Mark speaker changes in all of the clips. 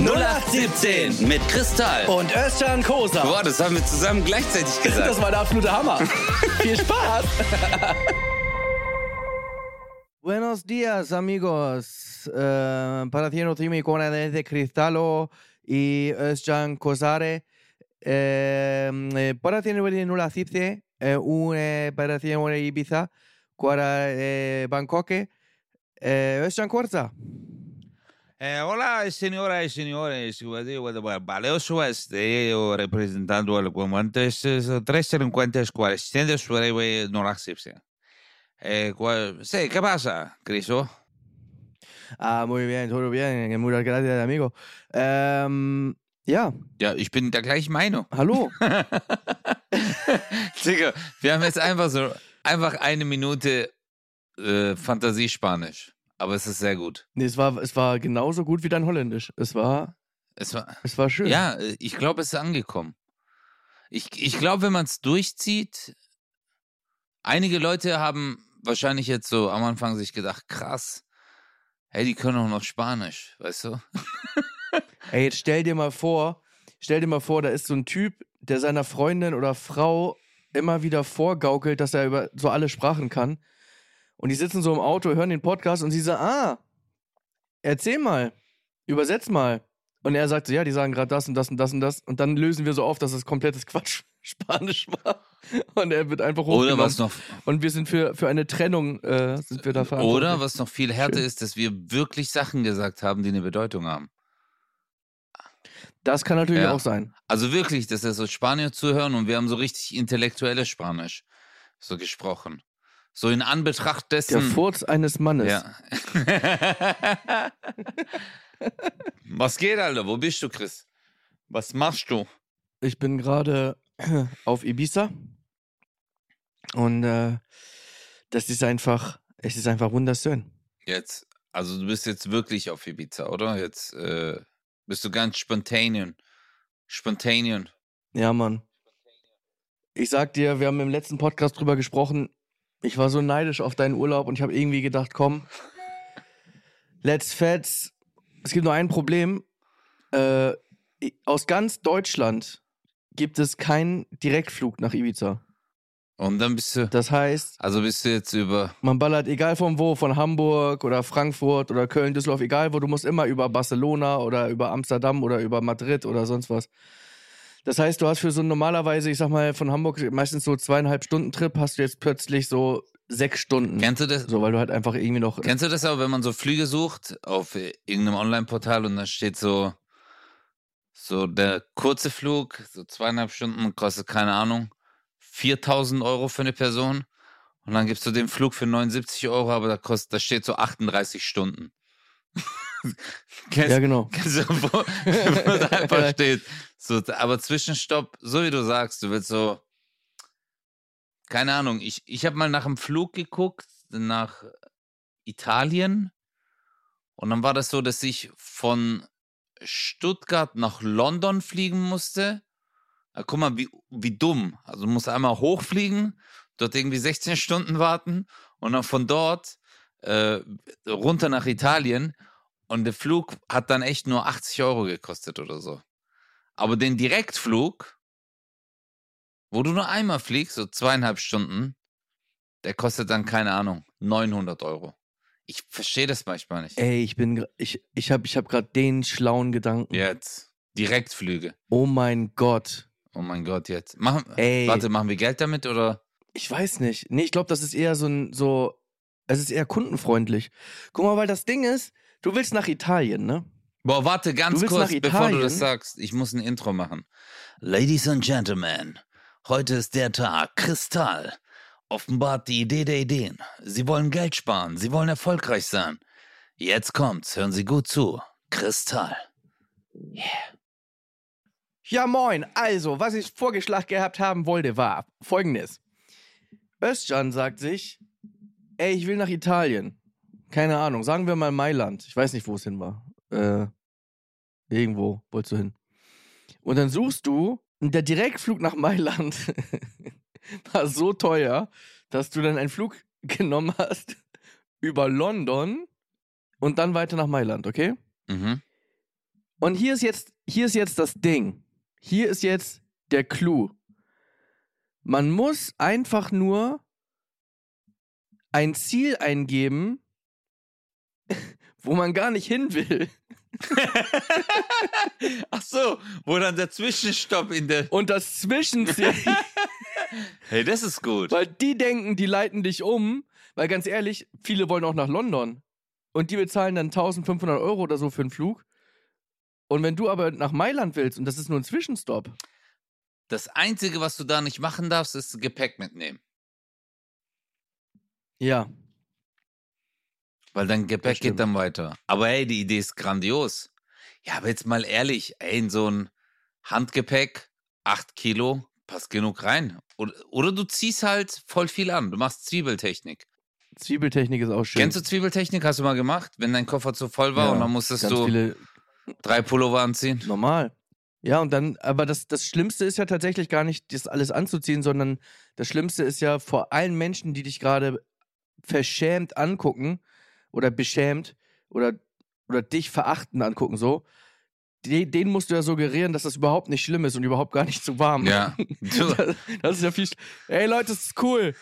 Speaker 1: 0817 mit Kristall.
Speaker 2: Und Özcan Kosa.
Speaker 1: Boah, das haben wir zusammen gleichzeitig gesagt.
Speaker 2: Das war der absolute Hammer. Viel Spaß.
Speaker 3: Buenos días, amigos. Uh, para Timi Kona desde Cristalo y Özcan Kozare. Uh, para Tieno Nula Cipse, un para Tieno Ibiza, para Bangkok. Özcan Korza.
Speaker 4: Eh, hola, señoras y señores. Valeo Sueste, representando al comandante tres delincuentes cuarecientes sobre no la eh, sí, ¿qué pasa, Criso?
Speaker 3: Ah, muy bien, todo bien. Muchas gracias, amigo. Ähm, ja.
Speaker 4: Ja, ich bin der gleichen Meinung.
Speaker 3: Hallo.
Speaker 4: Digga, wir haben jetzt einfach so, einfach eine Minute äh, Fantasiespanisch. Aber es ist sehr gut.
Speaker 3: Nee, es war, es war genauso gut wie dein Holländisch. Es war.
Speaker 4: Es war,
Speaker 3: es war schön.
Speaker 4: Ja, ich glaube, es ist angekommen. Ich, ich glaube, wenn man es durchzieht, einige Leute haben wahrscheinlich jetzt so am Anfang sich gedacht, krass, hey, die können auch noch Spanisch, weißt du?
Speaker 3: Ey, jetzt stell dir mal vor, stell dir mal vor, da ist so ein Typ, der seiner Freundin oder Frau immer wieder vorgaukelt, dass er über so alle Sprachen kann. Und die sitzen so im Auto, hören den Podcast und sie sagen, ah, erzähl mal, übersetz mal. Und er sagt so, ja, die sagen gerade das und das und das und das. Und dann lösen wir so auf, dass das komplettes Quatsch Spanisch war. Und er wird einfach
Speaker 4: Oder was noch.
Speaker 3: Und wir sind für, für eine Trennung äh, sind wir da
Speaker 4: Oder was noch viel härter Schön. ist, dass wir wirklich Sachen gesagt haben, die eine Bedeutung haben.
Speaker 3: Das kann natürlich ja. auch sein.
Speaker 4: Also wirklich, dass er so Spanier zuhören und wir haben so richtig intellektuelles Spanisch so gesprochen. So in Anbetracht dessen.
Speaker 3: Der Furz eines Mannes.
Speaker 4: Ja. Was geht, Alter? Wo bist du, Chris? Was machst du?
Speaker 3: Ich bin gerade auf Ibiza. Und äh, das ist einfach, es ist einfach wunderschön.
Speaker 4: Jetzt, also du bist jetzt wirklich auf Ibiza, oder? Jetzt äh, bist du ganz spontan. Spontan.
Speaker 3: Ja, Mann. Ich sag dir, wir haben im letzten Podcast drüber gesprochen. Ich war so neidisch auf deinen Urlaub und ich habe irgendwie gedacht, komm, let's fets. Es gibt nur ein Problem. Äh, aus ganz Deutschland gibt es keinen Direktflug nach Ibiza.
Speaker 4: Und dann bist du.
Speaker 3: Das heißt.
Speaker 4: Also bist du jetzt über.
Speaker 3: Man ballert egal von wo, von Hamburg oder Frankfurt oder Köln, Düsseldorf, egal wo, du musst immer über Barcelona oder über Amsterdam oder über Madrid oder sonst was. Das heißt, du hast für so normalerweise, ich sag mal, von Hamburg meistens so zweieinhalb Stunden Trip, hast du jetzt plötzlich so sechs Stunden.
Speaker 4: Kennst du das?
Speaker 3: So, weil du halt einfach irgendwie noch.
Speaker 4: Kennst du das aber, wenn man so Flüge sucht auf irgendeinem Online-Portal und da steht so so der kurze Flug, so zweieinhalb Stunden, kostet keine Ahnung, 4000 Euro für eine Person. Und dann gibst du den Flug für 79 Euro, aber da kostet, da steht so 38 Stunden.
Speaker 3: Kennst, ja, genau.
Speaker 4: Kennst du, wo, wo da einfach steht. So, aber Zwischenstopp, so wie du sagst, du willst so, keine Ahnung, ich, ich habe mal nach einem Flug geguckt, nach Italien. Und dann war das so, dass ich von Stuttgart nach London fliegen musste. Ja, guck mal, wie, wie dumm. Also du musst einmal hochfliegen, dort irgendwie 16 Stunden warten und dann von dort äh, runter nach Italien. Und der Flug hat dann echt nur 80 Euro gekostet oder so. Aber den Direktflug, wo du nur einmal fliegst, so zweieinhalb Stunden, der kostet dann, keine Ahnung, 900 Euro. Ich verstehe das manchmal nicht.
Speaker 3: Ey, ich bin, ich, ich habe ich hab gerade den schlauen Gedanken.
Speaker 4: Jetzt. Direktflüge.
Speaker 3: Oh mein Gott.
Speaker 4: Oh mein Gott, jetzt. Machen, Ey. Warte, machen wir Geld damit oder?
Speaker 3: Ich weiß nicht. Nee, ich glaube, das ist eher so ein, so, es ist eher kundenfreundlich. Guck mal, weil das Ding ist, du willst nach Italien, ne?
Speaker 4: Boah, warte ganz kurz, bevor du das sagst. Ich muss ein Intro machen. Ladies and Gentlemen, heute ist der Tag. Kristall offenbart die Idee der Ideen. Sie wollen Geld sparen, sie wollen erfolgreich sein. Jetzt kommt's, hören Sie gut zu. Kristall.
Speaker 3: Yeah. Ja, moin. Also, was ich vorgeschlagen gehabt haben wollte, war folgendes. Özcan sagt sich, ey, ich will nach Italien. Keine Ahnung, sagen wir mal Mailand. Ich weiß nicht, wo es hin war. Äh, irgendwo wolltest du hin. Und dann suchst du, und der Direktflug nach Mailand war so teuer, dass du dann einen Flug genommen hast über London und dann weiter nach Mailand, okay?
Speaker 4: Mhm.
Speaker 3: Und hier ist jetzt, hier ist jetzt das Ding. Hier ist jetzt der Clou. Man muss einfach nur ein Ziel eingeben, wo man gar nicht hin will.
Speaker 4: Ach so, wo dann der Zwischenstopp in der.
Speaker 3: Und das Zwischenziel,
Speaker 4: Hey, das ist gut.
Speaker 3: weil die denken, die leiten dich um. Weil ganz ehrlich, viele wollen auch nach London. Und die bezahlen dann 1500 Euro oder so für einen Flug. Und wenn du aber nach Mailand willst und das ist nur ein Zwischenstopp,
Speaker 4: Das Einzige, was du da nicht machen darfst, ist Gepäck mitnehmen.
Speaker 3: ja,
Speaker 4: Weil dein Gepäck geht dann weiter. Aber hey, die Idee ist grandios. Ja, aber jetzt mal ehrlich, ey, in so ein Handgepäck, 8 Kilo, passt genug rein. Oder, oder du ziehst halt voll viel an. Du machst Zwiebeltechnik.
Speaker 3: Zwiebeltechnik ist auch schön.
Speaker 4: Kennst du Zwiebeltechnik? Hast du mal gemacht? Wenn dein Koffer zu voll war
Speaker 3: Ja,
Speaker 4: und dann musstest du drei Pullover anziehen?
Speaker 3: Normal. Ja, und dann, aber das, das Schlimmste ist ja tatsächlich gar nicht, das alles anzuziehen, sondern das Schlimmste ist ja vor allen Menschen, die dich gerade verschämt angucken oder beschämt oder, oder dich verachten angucken, so. Denen musst du ja suggerieren, dass das überhaupt nicht schlimm ist und überhaupt gar nicht zu warm.
Speaker 4: Ja.
Speaker 3: Das, das ist ja viel. Ey Leute, das ist cool.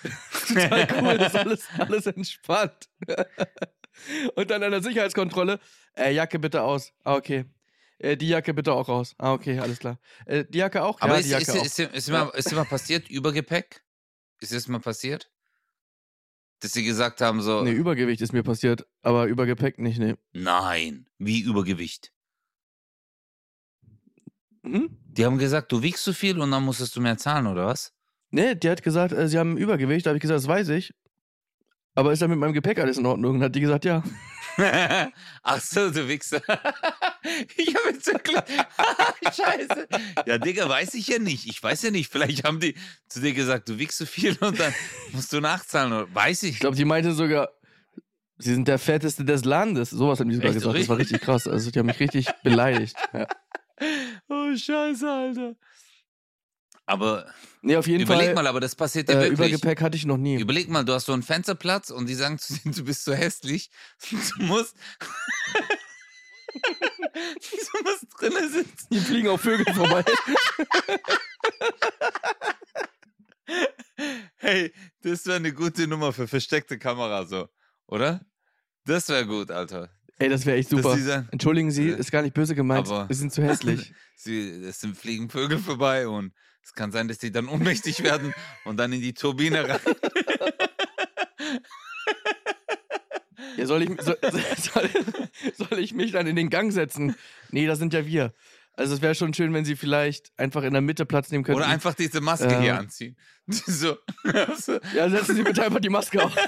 Speaker 3: Total cool, das ist alles, alles entspannt. Und dann an der Sicherheitskontrolle, äh, Jacke bitte aus. Ah, okay. Äh, die Jacke bitte auch raus. Ah, okay, alles klar. Äh, die Jacke auch?
Speaker 4: aber
Speaker 3: ja,
Speaker 4: ist,
Speaker 3: die Jacke
Speaker 4: ist,
Speaker 3: auch.
Speaker 4: ist, ist, ist, immer, ist immer passiert, Übergepäck? Ist das mal passiert? Dass sie gesagt haben so,
Speaker 3: Nee, Übergewicht ist mir passiert, aber Übergepäck nicht, nee.
Speaker 4: nein, wie Übergewicht?
Speaker 3: Hm?
Speaker 4: Die haben gesagt, du wiegst zu viel und dann musstest du mehr zahlen, oder was?
Speaker 3: Nee, die hat gesagt, äh, sie haben Übergewicht. Da habe ich gesagt, das weiß ich. Aber ist da mit meinem Gepäck alles in Ordnung? Und hat die gesagt, ja.
Speaker 4: Ach so, du Wichser. ich habe jetzt wirklich. Scheiße. Ja, Digga, weiß ich ja nicht. Ich weiß ja nicht. Vielleicht haben die zu dir gesagt, du wiegst zu viel und dann musst du nachzahlen. Weiß ich.
Speaker 3: Ich glaube, die meinte sogar, sie sind der fetteste des Landes. Sowas haben die sogar
Speaker 4: Echt?
Speaker 3: gesagt. Das war richtig krass. Also die haben mich richtig beleidigt. Ja.
Speaker 4: Oh, Scheiße, Alter. Aber
Speaker 3: Nee, auf jeden
Speaker 4: überleg
Speaker 3: Fall.
Speaker 4: mal, aber das passiert dir
Speaker 3: äh,
Speaker 4: wirklich.
Speaker 3: Übergepäck hatte ich noch nie.
Speaker 4: Überleg mal, du hast so einen Fensterplatz und die sagen zu dir, du bist so hässlich. Du musst. du musst drinnen sitzen.
Speaker 3: Hier fliegen auch Vögel vorbei.
Speaker 4: Hey, das wäre eine gute Nummer für versteckte Kamera, so, oder? Das wäre gut, Alter.
Speaker 3: Ey, das wäre echt super.
Speaker 4: die sagen,
Speaker 3: Entschuldigen Sie,
Speaker 4: Äh,
Speaker 3: ist gar nicht böse gemeint. Wir sind zu hässlich.
Speaker 4: sie, es sind fliegen Vögel vorbei und es kann sein, dass die dann ohnmächtig werden und dann in die Turbine rein.
Speaker 3: Ja, soll, ich, soll, soll, soll ich mich dann in den Gang setzen? Nee, das sind ja wir. Also es wäre schon schön, wenn Sie vielleicht einfach in der Mitte Platz nehmen könnten.
Speaker 4: Oder einfach diese Maske
Speaker 3: Äh.
Speaker 4: hier anziehen. So. so.
Speaker 3: Ja, setzen Sie bitte einfach die Maske auf.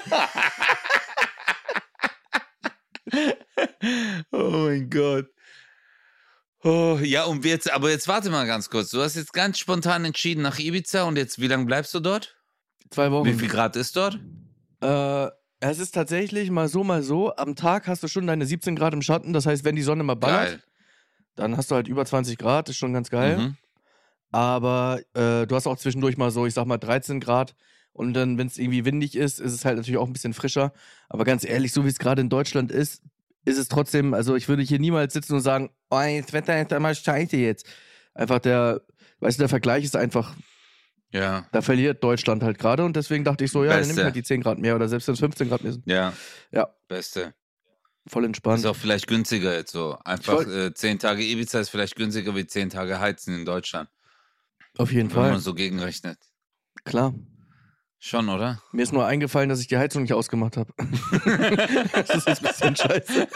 Speaker 4: Oh mein Gott. Oh, ja, und jetzt, aber jetzt warte mal ganz kurz. Du hast jetzt ganz spontan entschieden nach Ibiza und jetzt, wie lange bleibst du dort?
Speaker 3: Zwei Wochen.
Speaker 4: Wie viel Grad ist dort?
Speaker 3: Äh, es ist tatsächlich mal so, mal so. Am Tag hast du schon deine 17 Grad im Schatten. Das heißt, wenn die Sonne mal ballert,
Speaker 4: Geil.
Speaker 3: dann hast du halt über 20 Grad. ist schon ganz geil.
Speaker 4: Mhm.
Speaker 3: Aber äh, du hast auch zwischendurch mal so, ich sag mal, 13 Grad. Und dann, wenn es irgendwie windig ist, ist es halt natürlich auch ein bisschen frischer. Aber ganz ehrlich, so wie es gerade in Deutschland ist, ist es trotzdem, also ich würde hier niemals sitzen und sagen, oh, das Wetter ist einmal scheiße jetzt. Einfach der, weißt du, der Vergleich ist einfach,
Speaker 4: Ja,
Speaker 3: da verliert Deutschland halt gerade. Und deswegen dachte ich so, ja, dann nimm
Speaker 4: Beste.
Speaker 3: halt die 10 Grad mehr oder selbst wenn es 15 Grad mehr sind.
Speaker 4: ja.
Speaker 3: Ja.
Speaker 4: Beste.
Speaker 3: Voll entspannt.
Speaker 4: Ist auch vielleicht günstiger jetzt so. Einfach äh, zehn Tage Ibiza ist vielleicht günstiger wie zehn Tage Heizen in Deutschland.
Speaker 3: Auf jeden
Speaker 4: Wenn man
Speaker 3: Fall.
Speaker 4: so gegenrechnet.
Speaker 3: Klar.
Speaker 4: Schon, oder?
Speaker 3: Mir ist nur eingefallen, dass ich die Heizung nicht ausgemacht habe. das ist jetzt ein bisschen scheiße.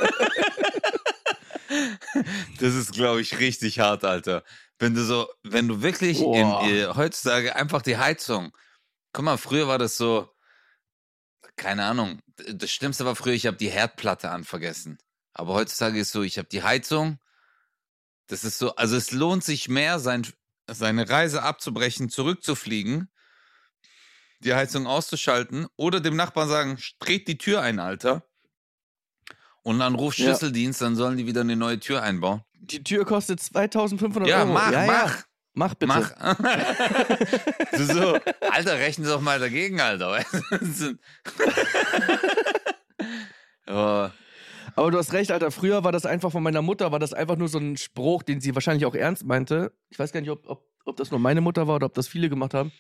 Speaker 4: Das ist, glaube ich, richtig hart, Alter. Wenn du so, wenn du wirklich in, äh, heutzutage einfach die Heizung. Guck mal, früher war das so, keine Ahnung. Das Schlimmste war früher, ich habe die Herdplatte anvergessen. Aber heutzutage ist so, ich habe die Heizung. Das ist so, also es lohnt sich mehr, sein, seine Reise abzubrechen, zurückzufliegen, die Heizung auszuschalten oder dem Nachbarn sagen, dreht die Tür ein, Alter. Und dann ruft
Speaker 3: Ja.
Speaker 4: Schlüsseldienst, dann sollen die wieder eine neue Tür einbauen.
Speaker 3: Die Tür kostet 2500
Speaker 4: Ja,
Speaker 3: Euro.
Speaker 4: mach,
Speaker 3: ja,
Speaker 4: mach.
Speaker 3: Ja. Mach bitte.
Speaker 4: Mach. du so, Alter, rechnen Sie doch mal dagegen, Alter. oh,
Speaker 3: Aber du hast recht, Alter. Früher war das einfach von meiner Mutter, war das einfach nur so ein Spruch, den sie wahrscheinlich auch ernst meinte. Ich weiß gar nicht, ob, ob, ob das nur meine Mutter war oder ob das viele gemacht haben.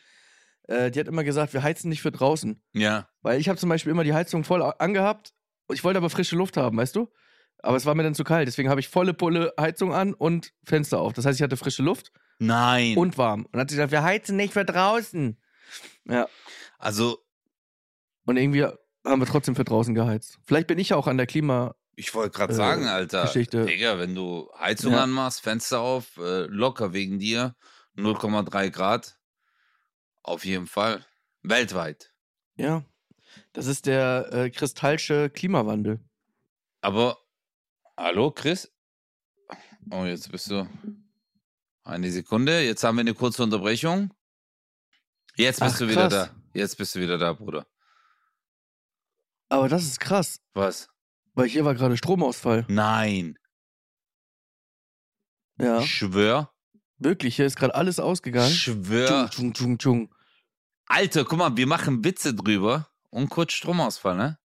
Speaker 3: Äh, die hat immer gesagt, wir heizen nicht für draußen.
Speaker 4: Ja.
Speaker 3: Weil ich habe zum Beispiel immer die Heizung voll angehabt und ich wollte aber frische Luft haben, weißt du? Aber es war mir dann zu kalt, deswegen habe ich volle Pulle Heizung an und Fenster auf. Das heißt, ich hatte frische Luft
Speaker 4: Nein.
Speaker 3: und warm. Und dann hat sie gesagt, wir heizen nicht für draußen. Ja.
Speaker 4: also,
Speaker 3: Und irgendwie haben wir trotzdem für draußen geheizt. Vielleicht bin ich ja auch an der Klima.
Speaker 4: ich wollte gerade
Speaker 3: Äh,
Speaker 4: sagen, Alter.
Speaker 3: Geschichte.
Speaker 4: Digga, wenn du Heizung
Speaker 3: Ja.
Speaker 4: anmachst, Fenster auf, äh, locker wegen dir, 0,3 Grad. Auf jeden Fall. Weltweit.
Speaker 3: Ja. Das ist der äh, kristallsche Klimawandel.
Speaker 4: Aber, hallo, Chris? Oh, jetzt bist du. Eine Sekunde, jetzt haben wir eine kurze Unterbrechung. Jetzt bist
Speaker 3: Ach,
Speaker 4: du wieder
Speaker 3: krass.
Speaker 4: da. Jetzt bist du wieder da, Bruder.
Speaker 3: Aber das ist krass,
Speaker 4: Was?
Speaker 3: weil hier war gerade Stromausfall.
Speaker 4: Nein.
Speaker 3: Ja.
Speaker 4: Ich schwör.
Speaker 3: Wirklich, hier ist gerade alles ausgegangen.
Speaker 4: Schwör.
Speaker 3: Tschung, tschung, tschung, tschung.
Speaker 4: Alter, guck mal, wir machen Witze drüber und kurz Stromausfall, ne?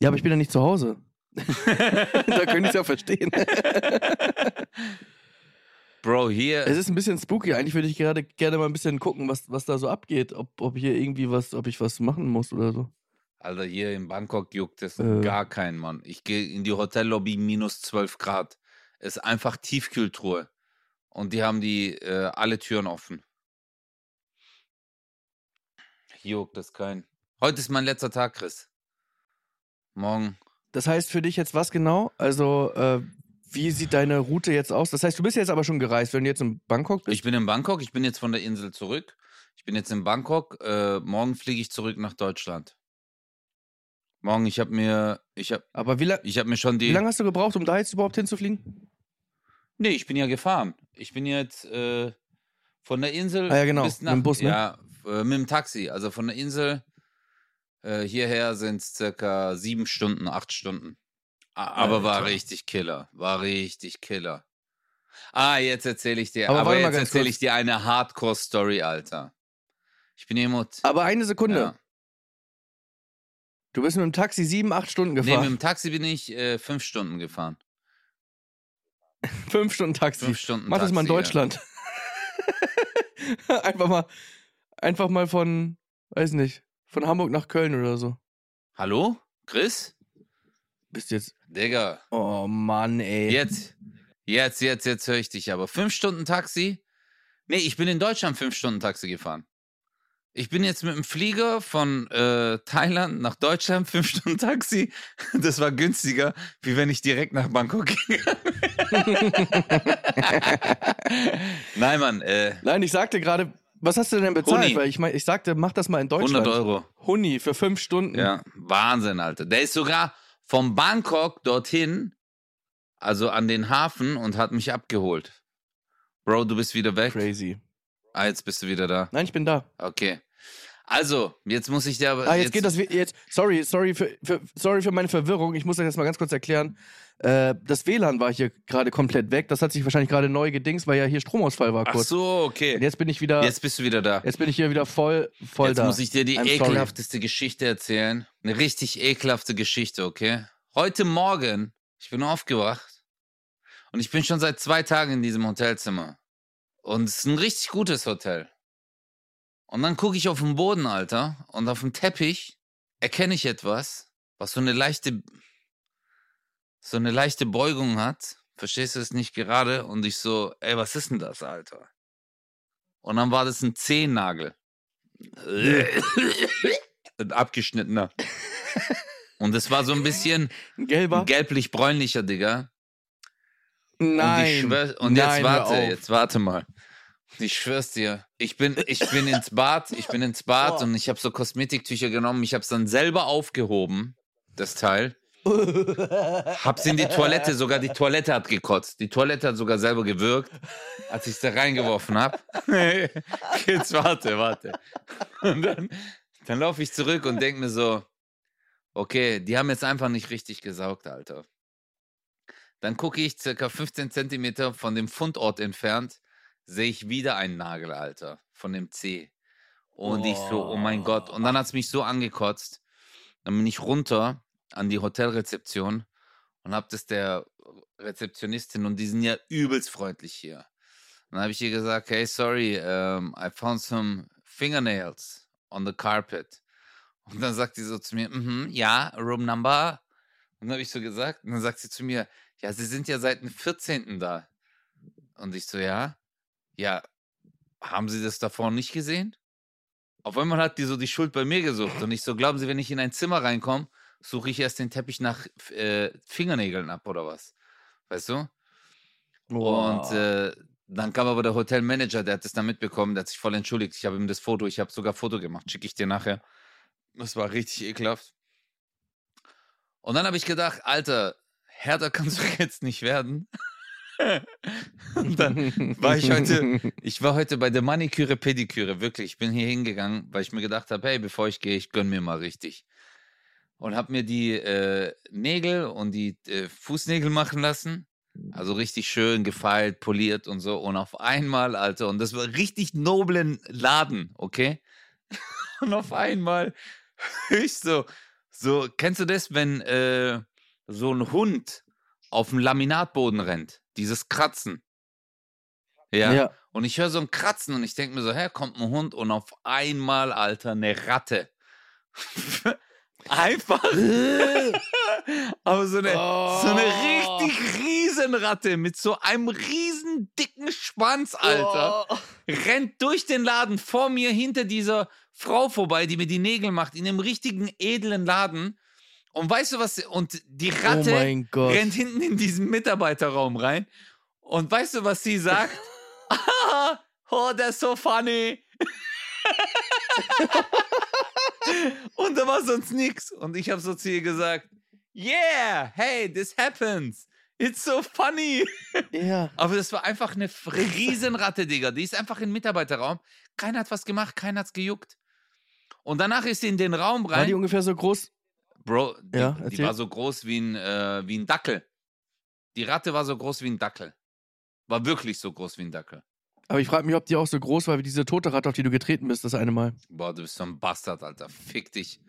Speaker 3: Ja, aber ich bin ja nicht zu Hause. da könnte ich es ja verstehen.
Speaker 4: Bro, hier.
Speaker 3: Es ist ein bisschen spooky. Eigentlich würde ich gerade gerne mal ein bisschen gucken, was, was da so abgeht. Ob, ob hier irgendwie was, ob ich was machen muss oder so.
Speaker 4: Alter, hier in Bangkok juckt es
Speaker 3: Äh.
Speaker 4: gar keinen, Mann. Ich gehe in die Hotellobby minus 12 Grad. Es ist einfach Tiefkühltruhe. Und die haben die äh, alle Türen offen. Juckt es keinen. Heute ist mein letzter Tag, Chris. Morgen.
Speaker 3: Das heißt für dich jetzt was genau? Also, äh, wie sieht deine Route jetzt aus? Das heißt, du bist jetzt aber schon gereist, wenn du jetzt in Bangkok bist.
Speaker 4: Ich bin in Bangkok, ich bin jetzt von der Insel zurück. Ich bin jetzt in Bangkok. Äh, morgen fliege ich zurück nach Deutschland. Morgen, ich habe mir, ich habe,
Speaker 3: aber wie, la
Speaker 4: ich habe mir schon die.
Speaker 3: wie lange hast du gebraucht, um da jetzt überhaupt hinzufliegen?
Speaker 4: Nee, ich bin ja gefahren. Ich bin jetzt äh, von der Insel
Speaker 3: Ah ja, genau,
Speaker 4: bis
Speaker 3: mit
Speaker 4: nach
Speaker 3: dem Bus, ne?
Speaker 4: ja äh, mit dem Taxi. Also von der Insel äh, hierher sind es circa sieben Stunden, acht Stunden. A- Aber war
Speaker 3: Alter.
Speaker 4: richtig Killer, war richtig Killer. Ah, jetzt erzähle ich dir.
Speaker 3: Aber
Speaker 4: Aber, jetzt erzähle ich dir eine Hardcore-Story, Alter. Ich bin Mut.
Speaker 3: Aber eine Sekunde.
Speaker 4: Ja.
Speaker 3: Du bist mit dem Taxi sieben, acht Stunden
Speaker 4: Nee, mit
Speaker 3: gefahren.
Speaker 4: dem Taxi bin ich äh, fünf Stunden gefahren.
Speaker 3: Fünf Stunden Taxi.
Speaker 4: Fünf Stunden
Speaker 3: Mach das mal in
Speaker 4: Taxi, ja.
Speaker 3: Deutschland. einfach mal, einfach mal von, weiß nicht, von Hamburg nach Köln oder so.
Speaker 4: Hallo? Chris?
Speaker 3: Bist jetzt.
Speaker 4: Digga,
Speaker 3: Oh Mann, ey.
Speaker 4: Jetzt, jetzt, jetzt, jetzt höre ich dich aber. Fünf Stunden Taxi? Nee, ich bin in Deutschland fünf Stunden Taxi gefahren. Ich bin jetzt mit dem Flieger von äh, Thailand nach Deutschland, fünf Stunden Taxi. Das war günstiger, wie wenn ich direkt nach Bangkok gegangen. Nein, Mann, äh,
Speaker 3: Nein, ich sagte gerade, was hast du denn bezahlt?
Speaker 4: Huni.
Speaker 3: Weil ich meine, ich sagte, mach das mal in Deutschland.
Speaker 4: 100 Euro.
Speaker 3: Huni für fünf Stunden.
Speaker 4: Ja, Wahnsinn, Alter. Der ist sogar vom Bangkok dorthin, also an den Hafen und hat mich abgeholt. Bro, du bist wieder weg.
Speaker 3: Crazy.
Speaker 4: Ah, jetzt bist du wieder da.
Speaker 3: Nein, ich bin da.
Speaker 4: Okay. Also, jetzt muss ich dir aber.
Speaker 3: Ah, jetzt, geht das jetzt. Sorry, sorry für, für, sorry für meine Verwirrung. Ich muss euch das mal ganz kurz erklären. Äh, das WLAN war hier gerade komplett weg. Das hat sich wahrscheinlich gerade neu gedingst, weil ja hier Stromausfall war
Speaker 4: Ach
Speaker 3: kurz.
Speaker 4: so,
Speaker 3: Und
Speaker 4: okay.
Speaker 3: jetzt bin ich wieder.
Speaker 4: Jetzt bist du wieder da.
Speaker 3: Jetzt bin ich hier wieder voll, voll
Speaker 4: Jetzt
Speaker 3: da.
Speaker 4: muss ich dir die
Speaker 3: I'm sorry.
Speaker 4: ekelhafteste Geschichte erzählen. Eine richtig ekelhafte Geschichte, okay? Heute Morgen, ich bin aufgewacht und ich bin schon seit zwei Tagen in diesem Hotelzimmer. Und es ist ein richtig gutes Hotel. Und dann gucke ich auf den Boden, Alter, und auf dem Teppich erkenne ich etwas, was so eine leichte, so eine leichte Beugung hat. Verstehst du es nicht gerade? Und ich so, ey, was ist denn das, Alter? Und dann war das ein Zehennagel. Ein abgeschnittener. Und es war so ein bisschen gelblich-bräunlicher, Digga.
Speaker 3: Nein.
Speaker 4: Und, und
Speaker 3: Nein,
Speaker 4: jetzt warte, jetzt warte mal. Ich schwör's dir. Ich bin, ich bin ins Bad, ich bin ins Bad
Speaker 3: Boah.
Speaker 4: und ich habe so Kosmetiktücher genommen. Ich habe es dann selber aufgehoben, das Teil. Hab's in die Toilette, sogar die Toilette hat gekotzt. Die Toilette hat sogar selber gewirkt, als ich es da reingeworfen hab. Jetzt warte, warte. Und dann, dann laufe ich zurück und denk mir so, okay, die haben jetzt einfach nicht richtig gesaugt, Alter. Dann gucke ich circa 15 Zentimeter von dem Fundort entfernt, sehe ich wieder einen Nagel, Alter, von dem C. Und ich so, oh mein Gott. Und dann hat's mich so angekotzt. Dann bin ich runter an die Hotelrezeption und habe das der Rezeptionistin und die sind ja übelst freundlich hier. Dann habe ich ihr gesagt, hey, sorry, um, I found some fingernails on the carpet. Und dann sagt sie so zu mir, mhm, ja, Room Number. Und dann habe ich so gesagt, und dann sagt sie zu mir, ja, Sie sind ja seit dem 14. da. Und ich so, ja, ja, haben Sie das davor nicht gesehen? Auf einmal hat die so die Schuld bei mir gesucht. Und ich so, glauben Sie, wenn ich in ein Zimmer reinkomme, suche ich erst den Teppich nach äh, Fingernägeln ab oder was? Weißt du? Und äh, dann kam aber der Hotelmanager, der hat das dann mitbekommen, der hat sich voll entschuldigt. Ich habe ihm das Foto, ich habe sogar Foto gemacht, schicke ich dir nachher. Das war richtig ekelhaft. Und dann habe ich gedacht, Alter, härter kannst du jetzt nicht werden. Und dann war ich heute, ich war heute bei der Maniküre, Pediküre, wirklich. Ich bin hier hingegangen, weil ich mir gedacht habe, hey, bevor ich gehe, ich gönn mir mal richtig. Und habe mir die äh, Nägel und die äh, Fußnägel machen lassen. Also richtig schön gefeilt, poliert und so. Und auf einmal, Alter, und das war richtig noblen Laden, okay? Und auf einmal ich so, so, kennst du das, wenn äh, so ein Hund auf dem Laminatboden rennt? Dieses Kratzen. Ja.
Speaker 3: Ja.
Speaker 4: Und ich höre so ein Kratzen und ich denke mir so, hä, kommt ein Hund und auf einmal, Alter, eine Ratte. Einfach. Aber so eine, so eine
Speaker 3: Oh.
Speaker 4: richtig Riesenratte mit so einem riesen dicken Schwanz, Alter
Speaker 3: Oh.
Speaker 4: rennt durch den Laden vor mir hinter dieser Frau vorbei, die mir die Nägel macht, in einem richtigen edlen Laden. Und weißt du was? Und die
Speaker 3: Oh
Speaker 4: Ratte
Speaker 3: Gott.
Speaker 4: rennt hinten in diesen Mitarbeiterraum rein. Und weißt du, was sie sagt? ah, oh, that's so funny. und da war sonst nichts. Und ich habe so zu ihr gesagt, yeah, hey, this happens. It's so funny.
Speaker 3: Ja.
Speaker 4: Aber das war einfach eine Riesenratte, Digga. Die ist einfach im Mitarbeiterraum. Keiner hat was gemacht, keiner hat's gejuckt. Und danach ist sie in den Raum
Speaker 3: War die
Speaker 4: rein.
Speaker 3: ungefähr so groß?
Speaker 4: Bro, die,
Speaker 3: Ja,
Speaker 4: die war so groß wie ein, äh, wie ein Dackel. Die Ratte war so groß wie ein Dackel. War wirklich so groß wie ein Dackel.
Speaker 3: Aber ich frage mich, ob die auch so groß war wie diese tote Ratte, auf die du getreten bist, das eine Mal.
Speaker 4: Boah, du bist so ein Bastard, Alter. Fick dich.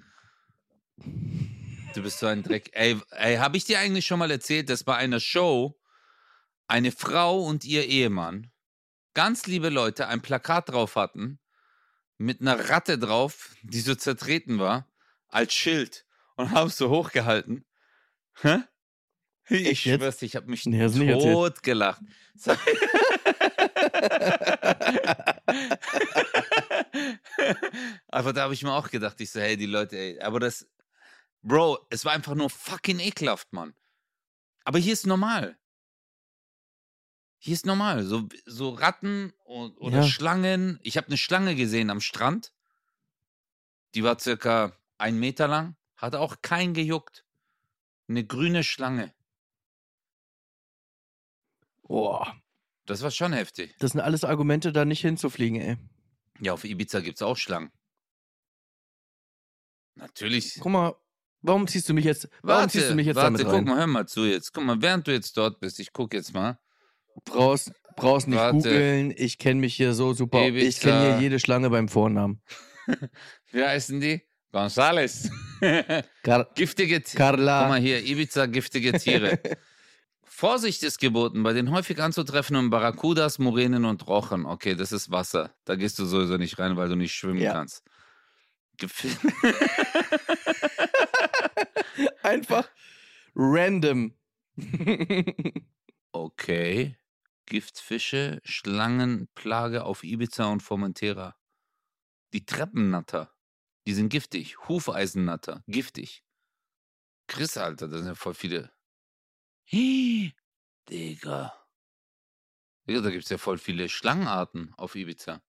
Speaker 4: Du bist so ein Dreck. Ey, ey habe ich dir eigentlich schon mal erzählt, dass bei einer Show eine Frau und ihr Ehemann, ganz liebe Leute, ein Plakat drauf hatten, mit einer Ratte drauf, die so zertreten war, als Schild und haben es so hochgehalten. Hä? Ich
Speaker 3: jetzt?
Speaker 4: schwör's ich habe mich
Speaker 3: Nee,
Speaker 4: tot gelacht. So- Aber da habe ich mir auch gedacht, ich so, hey, die Leute, ey, aber das, Bro, es war einfach nur fucking ekelhaft, Mann. Aber hier ist normal. Hier ist normal. So, so Ratten und, oder
Speaker 3: Ja.
Speaker 4: Schlangen. Ich habe eine Schlange gesehen am Strand. Die war circa ein Meter lang. Hat auch kein gejuckt. Eine grüne Schlange.
Speaker 3: Boah.
Speaker 4: Das war schon heftig.
Speaker 3: Das sind alles Argumente, da nicht hinzufliegen, ey.
Speaker 4: Ja, auf Ibiza gibt's auch Schlangen. Natürlich.
Speaker 3: Guck mal, warum ziehst du mich jetzt, warum ziehst du mich jetzt
Speaker 4: warte,
Speaker 3: damit
Speaker 4: guck
Speaker 3: rein?
Speaker 4: mal, hör mal zu jetzt. Guck mal, während du jetzt dort bist, ich guck jetzt mal.
Speaker 3: Brauchst, brauchst nicht
Speaker 4: Warte.
Speaker 3: googeln, ich kenne mich hier so super. Ich
Speaker 4: Ibiza.
Speaker 3: kenne hier jede Schlange beim Vornamen.
Speaker 4: Wie heißen die? Gonzales.
Speaker 3: Car
Speaker 4: giftige Tiere.
Speaker 3: Carla.
Speaker 4: Guck mal hier, Ibiza, giftige Tiere. Vorsicht ist geboten bei den häufig anzutreffenden Barracudas, Muränen und Rochen. Okay, das ist Wasser. Da gehst du sowieso nicht rein, weil du nicht schwimmen
Speaker 3: Ja.
Speaker 4: kannst. Gef
Speaker 3: Einfach random.
Speaker 4: okay. Giftfische, Schlangenplage auf Ibiza und Formentera. Die Treppennatter. Die sind giftig. Hufeisennatter. Giftig. Chris, Alter, da sind ja voll viele. Hi, Digga. Digga, da gibt's ja voll viele Schlangenarten auf Ibiza.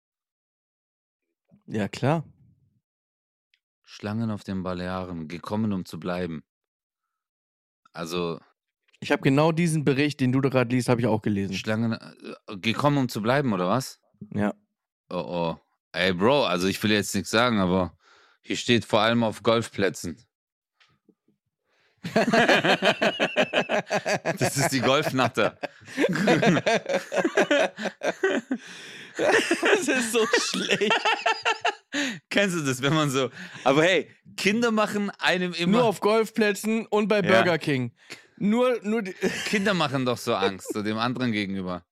Speaker 3: ja, klar.
Speaker 4: Schlangen auf den Balearen, gekommen, um zu bleiben. Also,
Speaker 3: Ich habe genau diesen Bericht, den du da gerade liest, habe ich auch gelesen.
Speaker 4: Schlangen, äh, gekommen, um zu bleiben, oder was?
Speaker 3: Ja.
Speaker 4: Oh, oh. Ey, Bro, also ich will jetzt nichts sagen, aber hier steht vor allem auf Golfplätzen. das ist die Golfnatter.
Speaker 3: das ist so schlecht.
Speaker 4: Kennst du das, wenn man so. Aber hey, Kinder machen einem immer.
Speaker 3: Nur auf Golfplätzen und bei
Speaker 4: Ja.
Speaker 3: Burger King. Nur, nur die,
Speaker 4: Kinder machen doch so Angst, so dem anderen gegenüber.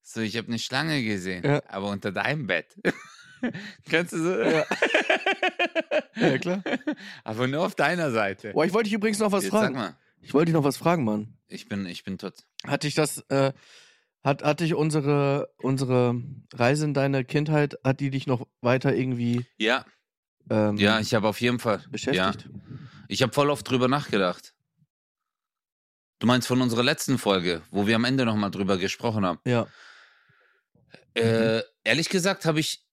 Speaker 4: So, ich habe eine Schlange gesehen,
Speaker 3: Ja.
Speaker 4: aber unter deinem Bett. Kannst du so?
Speaker 3: Ja. ja, klar.
Speaker 4: Aber nur auf deiner Seite.
Speaker 3: Boah, ich wollte dich übrigens noch was
Speaker 4: Jetzt sag
Speaker 3: fragen.
Speaker 4: mal,
Speaker 3: Ich wollte dich noch was fragen, Mann.
Speaker 4: ich bin, ich bin tot.
Speaker 3: Hat dich das, äh, hat, hat dich unsere, unsere Reise in deine Kindheit, hat die dich noch weiter irgendwie
Speaker 4: Ja,
Speaker 3: ähm,
Speaker 4: ja, ich habe auf jeden Fall.
Speaker 3: beschäftigt?
Speaker 4: Ja, ich habe voll oft drüber nachgedacht. Du meinst von unserer letzten Folge, wo wir am Ende nochmal drüber gesprochen haben.
Speaker 3: Ja.
Speaker 4: Äh, ehrlich gesagt habe ich,